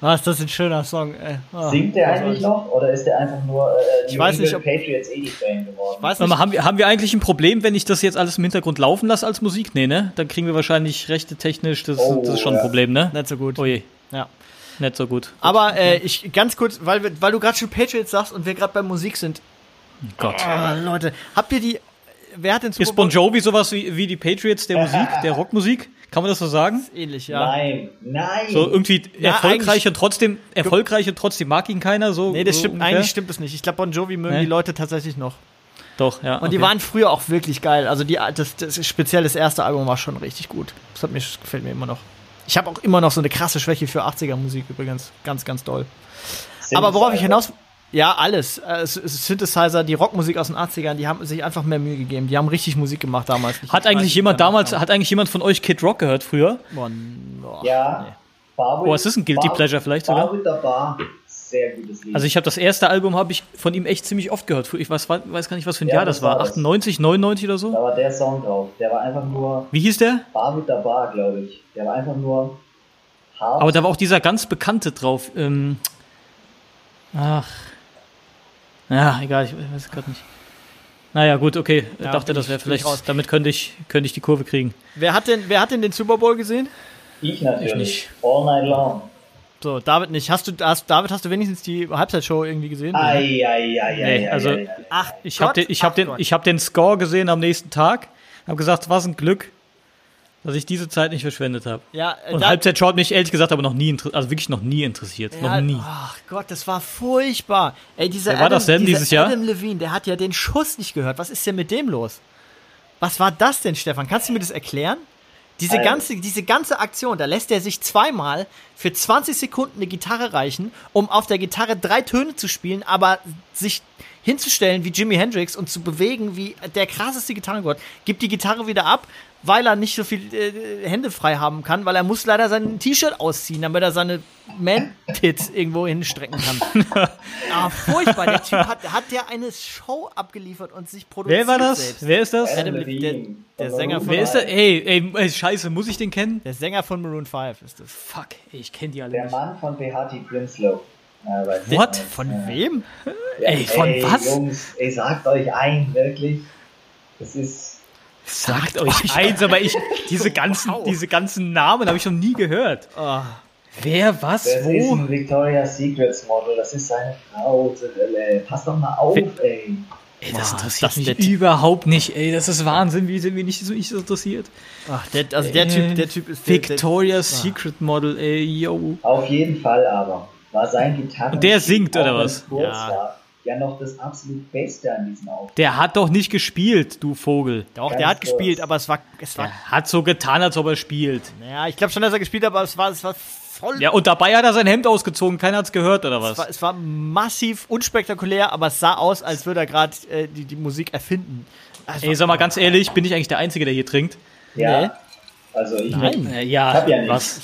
S1: Was, das ist ein schöner Song. Ey.
S3: Oh, Singt der eigentlich noch oder ist der einfach nur
S1: äh, ich weiß nicht, ob,
S3: Patriots 80 Fan geworden?
S4: Ich weiß nicht. Mal, haben, wir, haben wir eigentlich ein Problem, wenn ich das jetzt alles im Hintergrund laufen lasse als Musik? Nee, ne? Dann kriegen wir wahrscheinlich rechte technisch, das, oh, das ist schon ja. ein Problem, ne?
S1: Nicht so gut.
S4: Oh je. Ja. Nicht so gut.
S1: Aber äh, ich ganz kurz, weil, weil du gerade schon Patriots sagst und wir gerade bei Musik sind.
S4: Gott.
S1: Oh, Leute, habt ihr die wer hat den
S4: Super Ist Bon Jovi sowas wie, wie die Patriots der Musik, der Rockmusik? Kann man das so sagen? Das
S1: ist ähnlich, ja.
S3: Nein, nein.
S4: So irgendwie ja, erfolgreich und trotzdem, erfolgreich und trotzdem mag ihn keiner, so.
S1: Nee, das
S4: so
S1: stimmt, ungefähr. eigentlich stimmt das nicht. Ich glaube, Bon Jovi mögen nee. die Leute tatsächlich noch.
S4: Doch, ja.
S1: Und okay. die waren früher auch wirklich geil. Also die, das, das speziell das erste Album war schon richtig gut. Das, hat mir, das gefällt mir immer noch. Ich habe auch immer noch so eine krasse Schwäche für 80er Musik übrigens. Ganz, ganz doll. Aber worauf ich hinaus ja, alles. Äh, Synthesizer, die Rockmusik aus den 80ern, die haben sich einfach mehr Mühe gegeben. Die haben richtig Musik gemacht damals.
S4: Hat eigentlich jemand damals, hat eigentlich jemand von euch Kid Rock gehört früher?
S3: Boah, boah, ja. Nee.
S4: Oh, ist das ein Guilty Bar, Pleasure vielleicht
S3: sogar? Bar. Sehr
S4: gutes Lied. Also ich habe das erste Album habe ich von ihm echt ziemlich oft gehört. Ich weiß, weiß gar nicht, was für ein ja, Jahr das, das war. 98, 99 oder so?
S3: Da war der Song drauf. Der war einfach nur.
S4: Wie hieß der?
S3: Bar with the Bar, glaube ich. Der war einfach nur
S4: hart. Aber da war auch dieser ganz bekannte drauf. Ähm, ach. Ja, egal, ich weiß gerade nicht. Naja, gut, okay. Ich ja, dachte, das wäre vielleicht, damit könnte ich, könnte ich die Kurve kriegen.
S1: Wer hat denn, wer hat denn den Super Bowl gesehen?
S3: Ich natürlich. Ich nicht. All night long.
S1: So, David nicht. Hast du, hast, David, hast du wenigstens die Halbzeitshow irgendwie gesehen?
S3: Ei, ei, ei,
S4: nee, also, ach, ich habe den, ich hab den, ich hab den Score gesehen am nächsten Tag. Hab gesagt, was ein Glück. Dass ich diese Zeit nicht verschwendet habe.
S1: Ja,
S4: äh, und Halbzeit schaut mich ehrlich gesagt aber noch nie, also wirklich noch nie interessiert. Ja, noch nie.
S1: Ach Gott, das war furchtbar. Ey, dieser
S4: Wer war Adam, das denn dieses Jahr?
S1: Adam Levine, der hat ja den Schuss nicht gehört. Was ist denn mit dem los? Was war das denn, Stefan? Kannst du mir das erklären? Diese ganze, diese ganze Aktion, da lässt er sich zweimal für 20 Sekunden eine Gitarre reichen, um auf der Gitarre drei Töne zu spielen, aber sich hinzustellen wie Jimi Hendrix und zu bewegen wie der krasseste Gitarrengott, gibt die Gitarre wieder ab, weil er nicht so viel äh, Hände frei haben kann, weil er muss leider sein T-Shirt ausziehen, damit er seine Man-Tits irgendwo hinstrecken kann. ah, furchtbar. Der Typ hat, hat der eine Show abgeliefert und sich produziert
S4: Wer war das?
S1: Selbst.
S4: Wer ist das?
S1: Adam, der, der Sänger von...
S4: Wer ist der? Ey, ey, ey, scheiße, muss ich den kennen?
S1: Der Sänger von Maroon 5 ist das.
S4: Fuck, ey, ich kenne die alle
S3: Der nicht. Mann von Behati Prinslow.
S1: What? Von ja. wem?
S4: Ja, ey, von ey, was?
S3: Jungs, ey, sagt euch ein, wirklich. Das ist
S4: Sagt euch eins, aber ich, diese ganzen, wow. diese ganzen Namen habe ich noch nie gehört. Oh. Wer, was,
S3: das wo? Das ist ein Victoria's Secrets Model, das ist seine Frau Hölle. Pass doch mal auf, ey.
S4: Ey, das interessiert das mich überhaupt nicht, ey. Das ist Wahnsinn, wie sind wir nicht so, nicht so interessiert.
S1: Ach, der, also der Typ, der Typ ist
S4: Victoria's der, der, Secret Model, ey, yo.
S3: Auf jeden Fall aber. War sein Gitarren.
S4: Und der singt, oder was?
S3: Ja ja noch das absolut Beste an diesem Auftritt.
S4: Der hat doch nicht gespielt, du Vogel.
S1: Doch, Ganz der hat kurz. gespielt, aber es war. Es war
S4: der hat so getan, als ob er spielt.
S1: Ja, ich glaube schon, dass er gespielt hat, aber es war, es war voll.
S4: Ja, und dabei hat er sein Hemd ausgezogen, keiner hat es gehört, oder was?
S1: Es war, es war, massiv unspektakulär, aber es sah aus, als würde er gerade äh, die, die Musik erfinden.
S4: Also, Ey, sag mal ganz ehrlich, bin ich eigentlich der Einzige, der hier trinkt?
S3: Ja. Nee. Also ich,
S4: Nein. Ja, hab ja nicht. Was,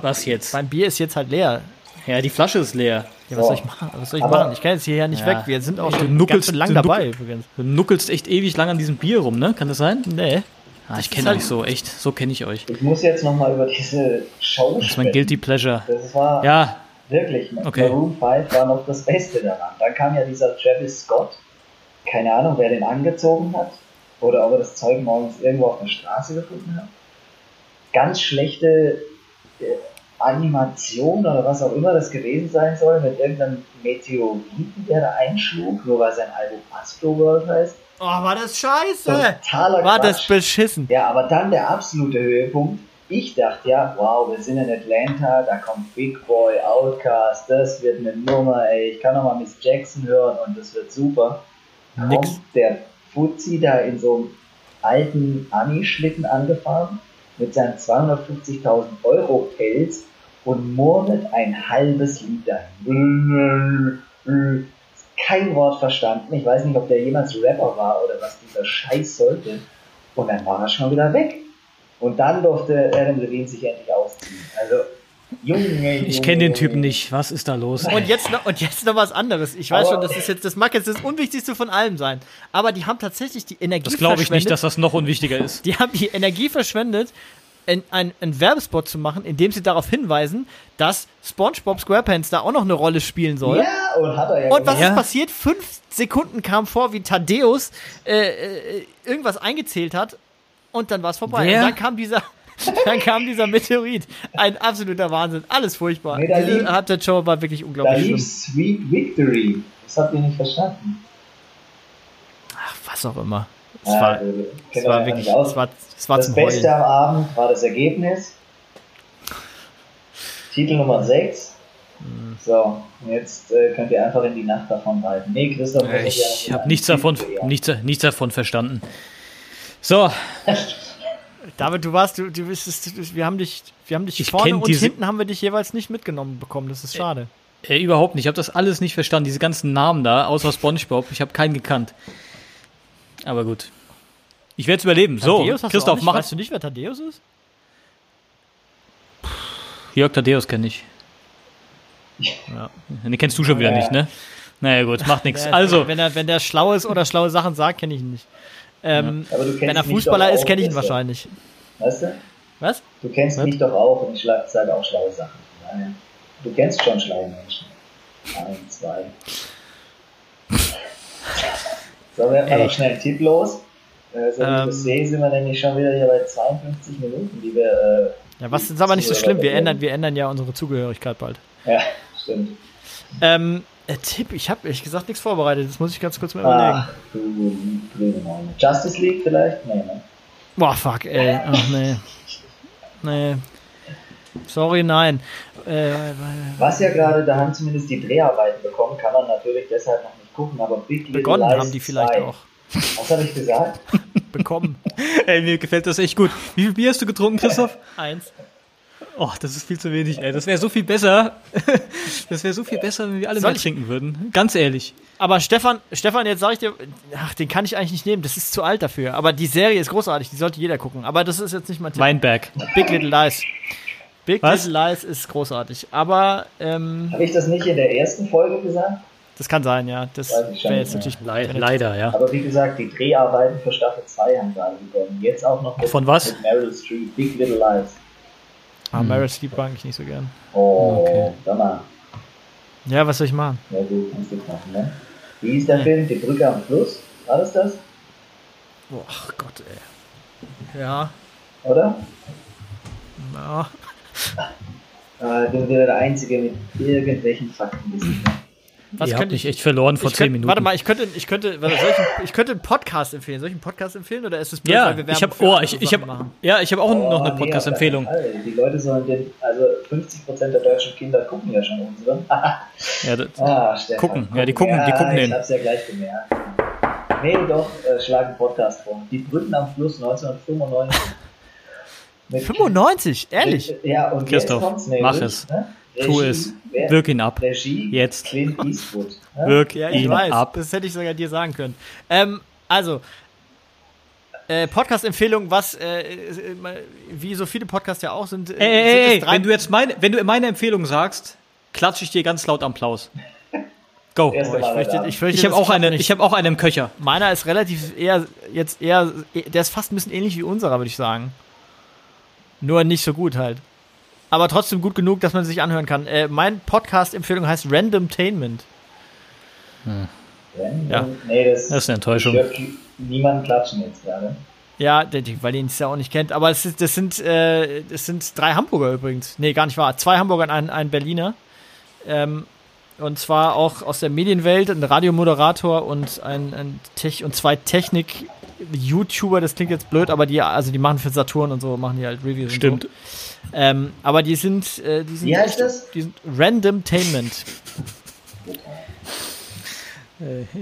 S4: was jetzt?
S1: Mein Bier ist jetzt halt leer.
S4: Ja, die Flasche ist leer.
S1: Ja, was soll ich machen? Was soll ich machen? Ich kann jetzt hierher nicht ja. weg. Wir sind auch schon nuckelst, ganz lang dabei.
S4: Übrigens. Du nuckelst echt ewig lang an diesem Bier rum, ne? Kann das sein?
S1: Nee.
S4: Ah, ich kenne halt euch so, echt. So kenne ich euch.
S3: Ich muss jetzt nochmal über diese Show
S4: Das ist mein Guilty Pleasure.
S3: Das war
S4: ja.
S3: wirklich, okay. Maroon 5 war noch das Beste daran. Dann kam ja dieser Travis Scott. Keine Ahnung, wer den angezogen hat. Oder ob er das Zeug morgens irgendwo auf der Straße gefunden hat. Ganz schlechte äh, Animation oder was auch immer das gewesen sein soll, mit irgendeinem Meteoriten, der da einschlug, nur weil sein Album Astro World heißt.
S1: Oh, war das scheiße! Totaler War Quatsch. das beschissen.
S3: Ja, aber dann der absolute Höhepunkt. Ich dachte ja, wow, wir sind in Atlanta, da kommt Big Boy, Outcast, das wird eine Nummer, ey, ich kann nochmal Miss Jackson hören und das wird super. Nix. Kommt der Fuzzi da in so einem alten Ami-Schlitten angefahren mit seinem 250.000 Euro Pelz und murmelt ein halbes Lied dahin. Kein Wort verstanden. Ich weiß nicht, ob der jemals Rapper war oder was dieser Scheiß sollte. Und dann war er schon wieder weg. Und dann durfte Adam Levine sich endlich ausziehen. Also, Junge, Junge,
S4: ich kenne den Typen nicht. Was ist da los?
S1: Und jetzt noch, und jetzt noch was anderes. Ich weiß aber schon, das ist jetzt, das mag jetzt das Unwichtigste von allem sein. Aber die haben tatsächlich die Energie
S4: Das glaube ich nicht, dass das noch unwichtiger ist.
S1: Die haben die Energie verschwendet, einen, Werbespot zu machen, in dem sie darauf hinweisen, dass SpongeBob SquarePants da auch noch eine Rolle spielen soll.
S3: Ja, und hat er
S1: ja Und was ja. ist passiert? Fünf Sekunden kam vor, wie Thaddeus äh, äh, irgendwas eingezählt hat und dann war es vorbei. Wer? Und dann kam dieser, dann kam dieser Meteorit. Ein absoluter Wahnsinn. Alles furchtbar. Nee, Diese Halbzeit-Show war wirklich unglaublich da
S3: schlimm. Sweet Victory. Das habt ihr nicht verstanden.
S1: Ach, was auch immer. Es war, es war wirklich, es war, es war
S3: Das Beste Heulen. am Abend war das Ergebnis. Titel Nummer 6. Mhm. So, jetzt äh, könnt ihr einfach in die Nacht davon reiten. Nee, Christoph,
S4: äh, ich, ich habe nichts davon, nichts, nichts davon verstanden. So.
S1: David, du warst, du, du bist, wir haben dich, wir haben dich ich vorne und hinten haben wir dich jeweils nicht mitgenommen bekommen. Das ist schade.
S4: Äh, äh, überhaupt nicht. Ich habe das alles nicht verstanden. Diese ganzen Namen da, außer SpongeBob. Ich habe keinen gekannt. Aber gut. Ich werde es überleben. Thaddeus so, Christoph, mach.
S1: Weißt du nicht, wer Thaddeus ist?
S4: Jörg Thaddeus kenne ich. Ja. Den kennst du schon wieder ja. nicht, ne? Naja, gut, macht nichts. Also.
S1: Wenn er, wenn der schlau ist oder schlaue Sachen sagt, kenne ich ihn nicht. Ähm, ja. wenn er Fußballer ist, kenne ich ihn wahrscheinlich.
S3: Weißt du?
S1: Was?
S3: Du kennst Was? mich doch auch und ich sage auch schlaue Sachen. Du kennst schon schlaue Menschen. Ein, zwei. So, wir haben noch schnell Tipp los. Äh, so wie ähm, ich das sehe, sind wir nämlich schon wieder hier bei 52 Minuten, die wir. Äh,
S1: ja, was ist aber nicht so schlimm. Wir ändern, wir ändern ja unsere Zugehörigkeit bald.
S3: Ja, stimmt.
S1: Ähm, äh, Tipp, ich habe ehrlich gesagt nichts vorbereitet. Das muss ich ganz kurz mal überlegen. Ach,
S3: du, du, Justice League vielleicht? Nee, ne?
S1: Boah, fuck, ey. Ach, nee. Nee. Sorry, nein. Äh,
S3: Was ja gerade, da haben zumindest die Dreharbeiten bekommen, kann man natürlich deshalb noch nicht gucken, aber
S1: Big Little Begonnen Lies haben die vielleicht 2. auch.
S3: Was habe ich gesagt?
S1: bekommen.
S4: Ey, mir gefällt das echt gut. Wie viel Bier hast du getrunken, Christoph?
S1: Eins.
S4: Oh, das ist viel zu wenig, ey. Das wäre so viel besser. Das wäre so viel besser, wenn wir alle Soll mehr trinken würden. Ganz ehrlich.
S1: Aber Stefan, Stefan, jetzt sage ich dir, ach, den kann ich eigentlich nicht nehmen. Das ist zu alt dafür. Aber die Serie ist großartig. Die sollte jeder gucken. Aber das ist jetzt nicht mein
S4: Tipp. Weinberg.
S1: Big Little Lies. Big Was? Little Lies ist großartig. Aber ähm,
S3: habe ich das nicht in der ersten Folge gesagt?
S1: Das kann sein, ja. Das wäre jetzt natürlich
S4: Le leider, ja.
S3: Aber wie gesagt, die Dreharbeiten für Staffel 2 haben gerade begonnen. Jetzt auch noch
S4: mit, Von was?
S3: mit Meryl Streep, Big Little Lies.
S1: Ah, hm. Meryl Streep mag ich nicht so gern.
S3: Oh, okay. sag mal.
S1: Ja, was soll ich machen?
S3: Ja gut, kannst du machen, ne? Wie ist der ja. Film? Die Brücke am Fluss? War das das?
S1: Oh, ach Gott, ey. Ja.
S3: Oder?
S1: Ja.
S3: Äh, bin wieder der Einzige mit irgendwelchen Fakten.
S4: Was Ihr habt mich echt verloren vor zehn Minuten.
S1: Warte mal, ich könnte, ich könnte, ich, ich könnte einen Podcast empfehlen. Soll ich einen Podcast empfehlen oder ist es
S4: blöd, ja, ich habe oh, ich, ich hab, ja, ich habe auch oh, noch eine Podcast-Empfehlung.
S3: Die Leute sollen den, also 50% der deutschen Kinder gucken ja schon unseren.
S4: ja, das, ah, gucken, ja, die gucken, ja, die gucken
S3: den.
S4: Ich
S3: hab's ja gleich gemerkt. Nee, doch, äh, schlag einen Podcast vor. Die Brücken am Fluss 1995.
S1: 95? Ehrlich?
S3: Ja, und
S4: Christoph, jetzt kommt's mach es. Ne? tu es. Wirk ihn ab.
S3: Regie,
S4: Jetzt.
S3: Clint Eastwood.
S4: Ne? Wirk ja, ihn weiß, ab.
S1: Das hätte ich sogar dir sagen können. Ähm, also, äh, Podcast-Empfehlung, was, äh, wie so viele Podcasts ja auch sind.
S4: Äh, ey, ey, ey wenn du jetzt meine, wenn du meine Empfehlung sagst, klatsche ich dir ganz laut Applaus. Go. Oh, ich fürchte, ich, fürchte, ich habe auch eine, ich habe auch einen im Köcher.
S1: Meiner ist relativ eher jetzt eher, der ist fast ein bisschen ähnlich wie unserer, würde ich sagen. Nur nicht so gut halt aber trotzdem gut genug, dass man sich anhören kann. Äh, mein Podcast-Empfehlung heißt Randomtainment.
S3: Hm. Ja. Nee, das,
S4: das ist eine Enttäuschung.
S3: Niemand klatschen jetzt gerade.
S1: Ja, weil ihn es ja auch nicht kennt. Aber es ist, das, sind, äh, das sind drei Hamburger übrigens. Nee, gar nicht wahr. Zwei Hamburger und ein, ein Berliner. Ähm, und zwar auch aus der Medienwelt, ein Radiomoderator und ein, ein Tech und zwei Technik-YouTuber, das klingt jetzt blöd, aber die, also die machen für Saturn und so, machen die halt Reviews.
S4: Stimmt.
S1: So. Ähm, aber die sind, äh, die sind,
S3: Wie heißt das?
S1: Die sind Randomtainment.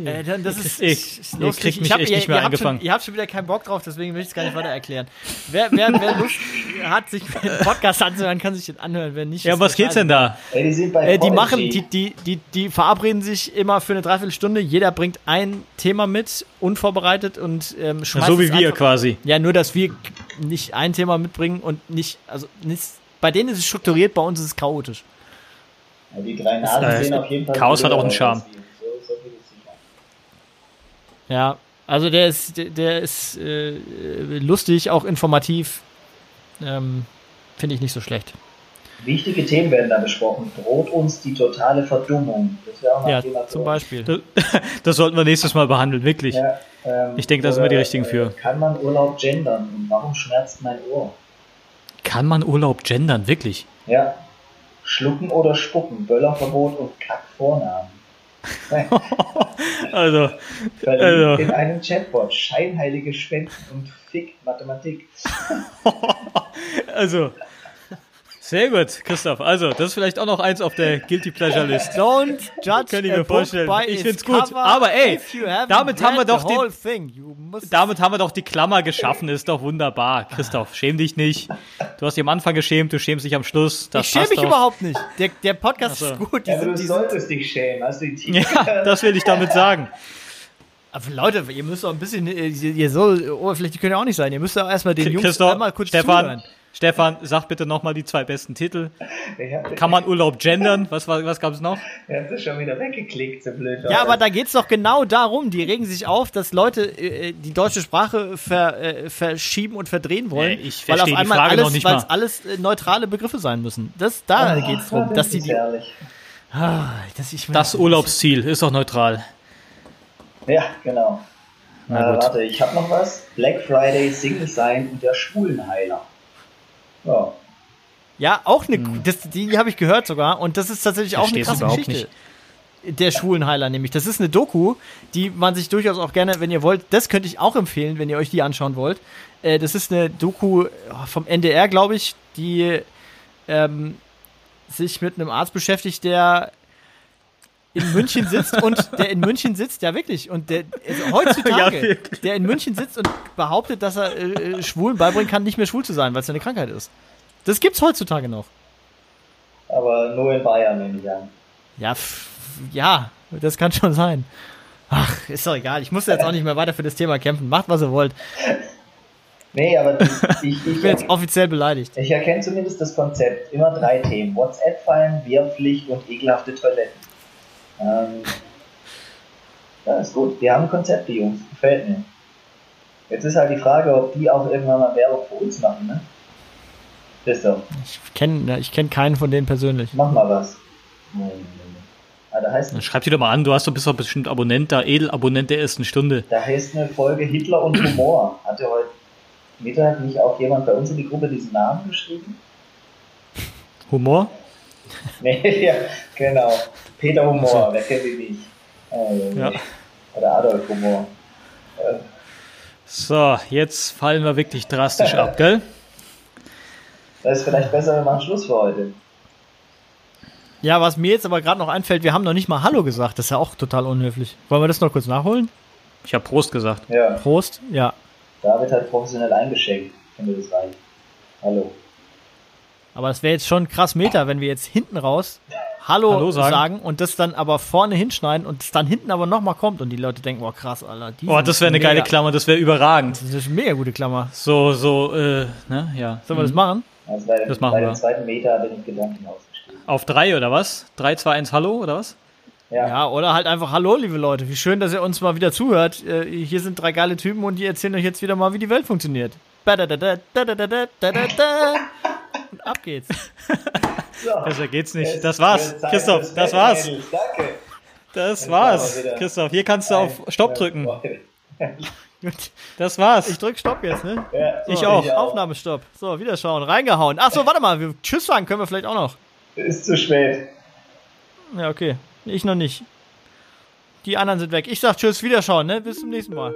S1: Äh, das ist,
S4: ich, ist lustig. Kriegt mich ich hab, echt nicht mehr ihr,
S1: angefangen. Schon, ihr habt schon wieder keinen Bock drauf, deswegen will ich es gar nicht weiter erklären. Wer, wer, wer Lust hat, sich den Podcast anzuhören, kann sich den anhören. Wenn nicht,
S4: ja, was geht's denn da?
S3: Ey, die, sind
S1: bei äh, die machen, die, die, die, die verabreden sich immer für eine Dreiviertelstunde. Jeder bringt ein Thema mit, unvorbereitet und ähm,
S4: schmeißt ja, So wie wir einfach, quasi.
S1: Ja, nur, dass wir nicht ein Thema mitbringen und nicht, also nicht, bei denen ist es strukturiert, bei uns ist es chaotisch.
S3: Ja, die drei Nasen sehen auf jeden Fall.
S4: Chaos hat auch einen Charme.
S1: Ja, also der ist, der, der ist äh, lustig, auch informativ. Ähm, Finde ich nicht so schlecht.
S3: Wichtige Themen werden da besprochen. Droht uns die totale Verdummung?
S1: Das wäre auch mal ja, Thema zum Beispiel.
S4: Das, das, sollten wir nächstes Mal behandeln, wirklich. Ja, ähm, ich denke, da sind wir die richtigen für.
S3: Kann man Urlaub gendern? Und warum schmerzt mein Ohr?
S4: Kann man Urlaub gendern, wirklich?
S3: Ja. Schlucken oder spucken, Böllerverbot und Kackvornamen.
S4: also,
S3: also, in einem Chatbot scheinheilige Spenden und Fick Mathematik.
S4: also, sehr gut, Christoph. Also, das ist vielleicht auch noch eins auf der Guilty Pleasure List.
S1: Don't judge
S4: Kann ich mir vorstellen. Ich find's gut. Aber ey, damit haben wir doch die, damit haben wir doch die Klammer geschaffen. Ist doch wunderbar. Christoph, schäm dich nicht. Du hast dich am Anfang geschämt, du schämst dich am Schluss. Das
S1: ich schäme mich doch. überhaupt nicht. Der, der Podcast also. ist gut.
S3: Die ja, sind, du solltest dich schämen. Hast du die
S4: ja, das will ich damit sagen.
S1: Aber Leute, ihr müsst doch ein bisschen, ihr so oberflächlich könnt ihr auch nicht sein. Ihr müsst doch erstmal den Jungs
S4: Christoph,
S1: einmal kurz
S4: Stefan, zuhören. Stefan, sag bitte nochmal die zwei besten Titel. Kann man Urlaub gendern? Was, was, was gab es noch?
S3: Er hat schon wieder weggeklickt, so blöd.
S1: Ja, aber da geht es doch genau darum. Die regen sich auf, dass Leute äh, die deutsche Sprache ver, äh, verschieben und verdrehen wollen.
S4: Äh, ich weil auf einmal
S1: alles, weil alles äh, neutrale Begriffe sein müssen. Das, da oh, geht es drum. Dass die, die,
S3: ah,
S4: dass ich das Urlaubsziel ist doch neutral.
S3: Ja, genau. Äh, warte, ich habe noch was. Black Friday, Single Sein und der Schwulenheiler. Ja.
S1: Ja, auch eine, hm. das, die habe ich gehört sogar und das ist tatsächlich auch eine krasse Geschichte. Nicht. der Schwulenheiler nämlich. Das ist eine Doku, die man sich durchaus auch gerne, wenn ihr wollt, das könnte ich auch empfehlen, wenn ihr euch die anschauen wollt. Äh, das ist eine Doku vom NDR, glaube ich, die ähm, sich mit einem Arzt beschäftigt, der in München sitzt und der in München sitzt, ja wirklich, und der also heutzutage, ja, der in München sitzt und behauptet, dass er äh, äh, Schwulen beibringen kann, nicht mehr schwul zu sein, weil es eine Krankheit ist. Das gibt's heutzutage noch.
S3: Aber nur in Bayern, nehme ich an.
S1: Ja, ja, das kann schon sein. Ach, ist doch egal. Ich muss jetzt auch nicht mehr weiter für das Thema kämpfen. Macht, was ihr wollt.
S3: Nee, aber ich,
S1: ich, ich bin jetzt offiziell beleidigt.
S3: Ich erkenne zumindest das Konzept. Immer drei Themen. WhatsApp-Fallen, Wehrpflicht und ekelhafte Toiletten. Ähm, ja, ist gut. Wir haben ein Konzept, die Jungs. Gefällt mir. Jetzt ist halt die Frage, ob die auch irgendwann mal Werbung für uns machen, ne?
S1: Christoph. Ich kenne ich kenn keinen von denen persönlich.
S3: Mach mal was.
S4: Ah, da heißt Dann schreib dir doch mal an, du hast doch bist doch bestimmt Abonnent da, Edelabonnent der ersten Stunde.
S3: Da heißt eine Folge Hitler und Humor. Hatte heute Mittag nicht auch jemand bei uns in die Gruppe diesen Namen geschrieben?
S1: Humor?
S3: nee, ja, genau. Peter Humor, also. wer kennt ihn nicht?
S1: Äh, ja.
S3: Oder Adolf Humor.
S4: Äh. So, jetzt fallen wir wirklich drastisch ab, gell?
S3: Das ist vielleicht besser, wir machen Schluss für heute.
S1: Ja, was mir jetzt aber gerade noch einfällt, wir haben noch nicht mal Hallo gesagt. Das ist ja auch total unhöflich. Wollen wir das noch kurz nachholen?
S4: Ich habe Prost gesagt.
S1: Ja. Prost, ja.
S3: David hat professionell eingeschenkt. Ich finde das reicht. Hallo.
S1: Aber das wäre jetzt schon krass Meter, wenn wir jetzt hinten raus Hallo, Hallo sagen. sagen. und das dann aber vorne hinschneiden und es dann hinten aber nochmal kommt und die Leute denken, oh krass, Alter.
S4: Oh, das wäre eine geile Klammer, das wäre überragend.
S1: Das ist eine mega gute Klammer.
S4: So, so, äh, ne, ja.
S1: Sollen wir das mhm. machen?
S3: Also bei, das machen bei wir. dem zweiten Meter bin ich Gedanken ausgestiegen.
S4: Auf drei oder was? Drei, zwei, eins, Hallo oder was?
S1: Ja. ja, oder halt einfach Hallo, liebe Leute. Wie schön, dass ihr uns mal wieder zuhört. Äh, hier sind drei geile Typen und die erzählen euch jetzt wieder mal, wie die Welt funktioniert. Und ab geht's.
S4: So. Besser geht's nicht. Das war's. Christoph, das war's. Danke. Das war's. Christoph, hier kannst du auf Stopp drücken. Das war's.
S1: Ich drück Stopp jetzt, ne? Ja, so, ich auch. Ich auch. Aufnahmestopp. So, wieder schauen. Reingehauen. Achso, warte mal. Tschüss sagen können wir vielleicht auch noch.
S3: Ist zu spät.
S1: Ja, okay. Ich noch nicht. Die anderen sind weg. Ich sag Tschüss, Wiederschauen, ne? Bis zum nächsten Mal.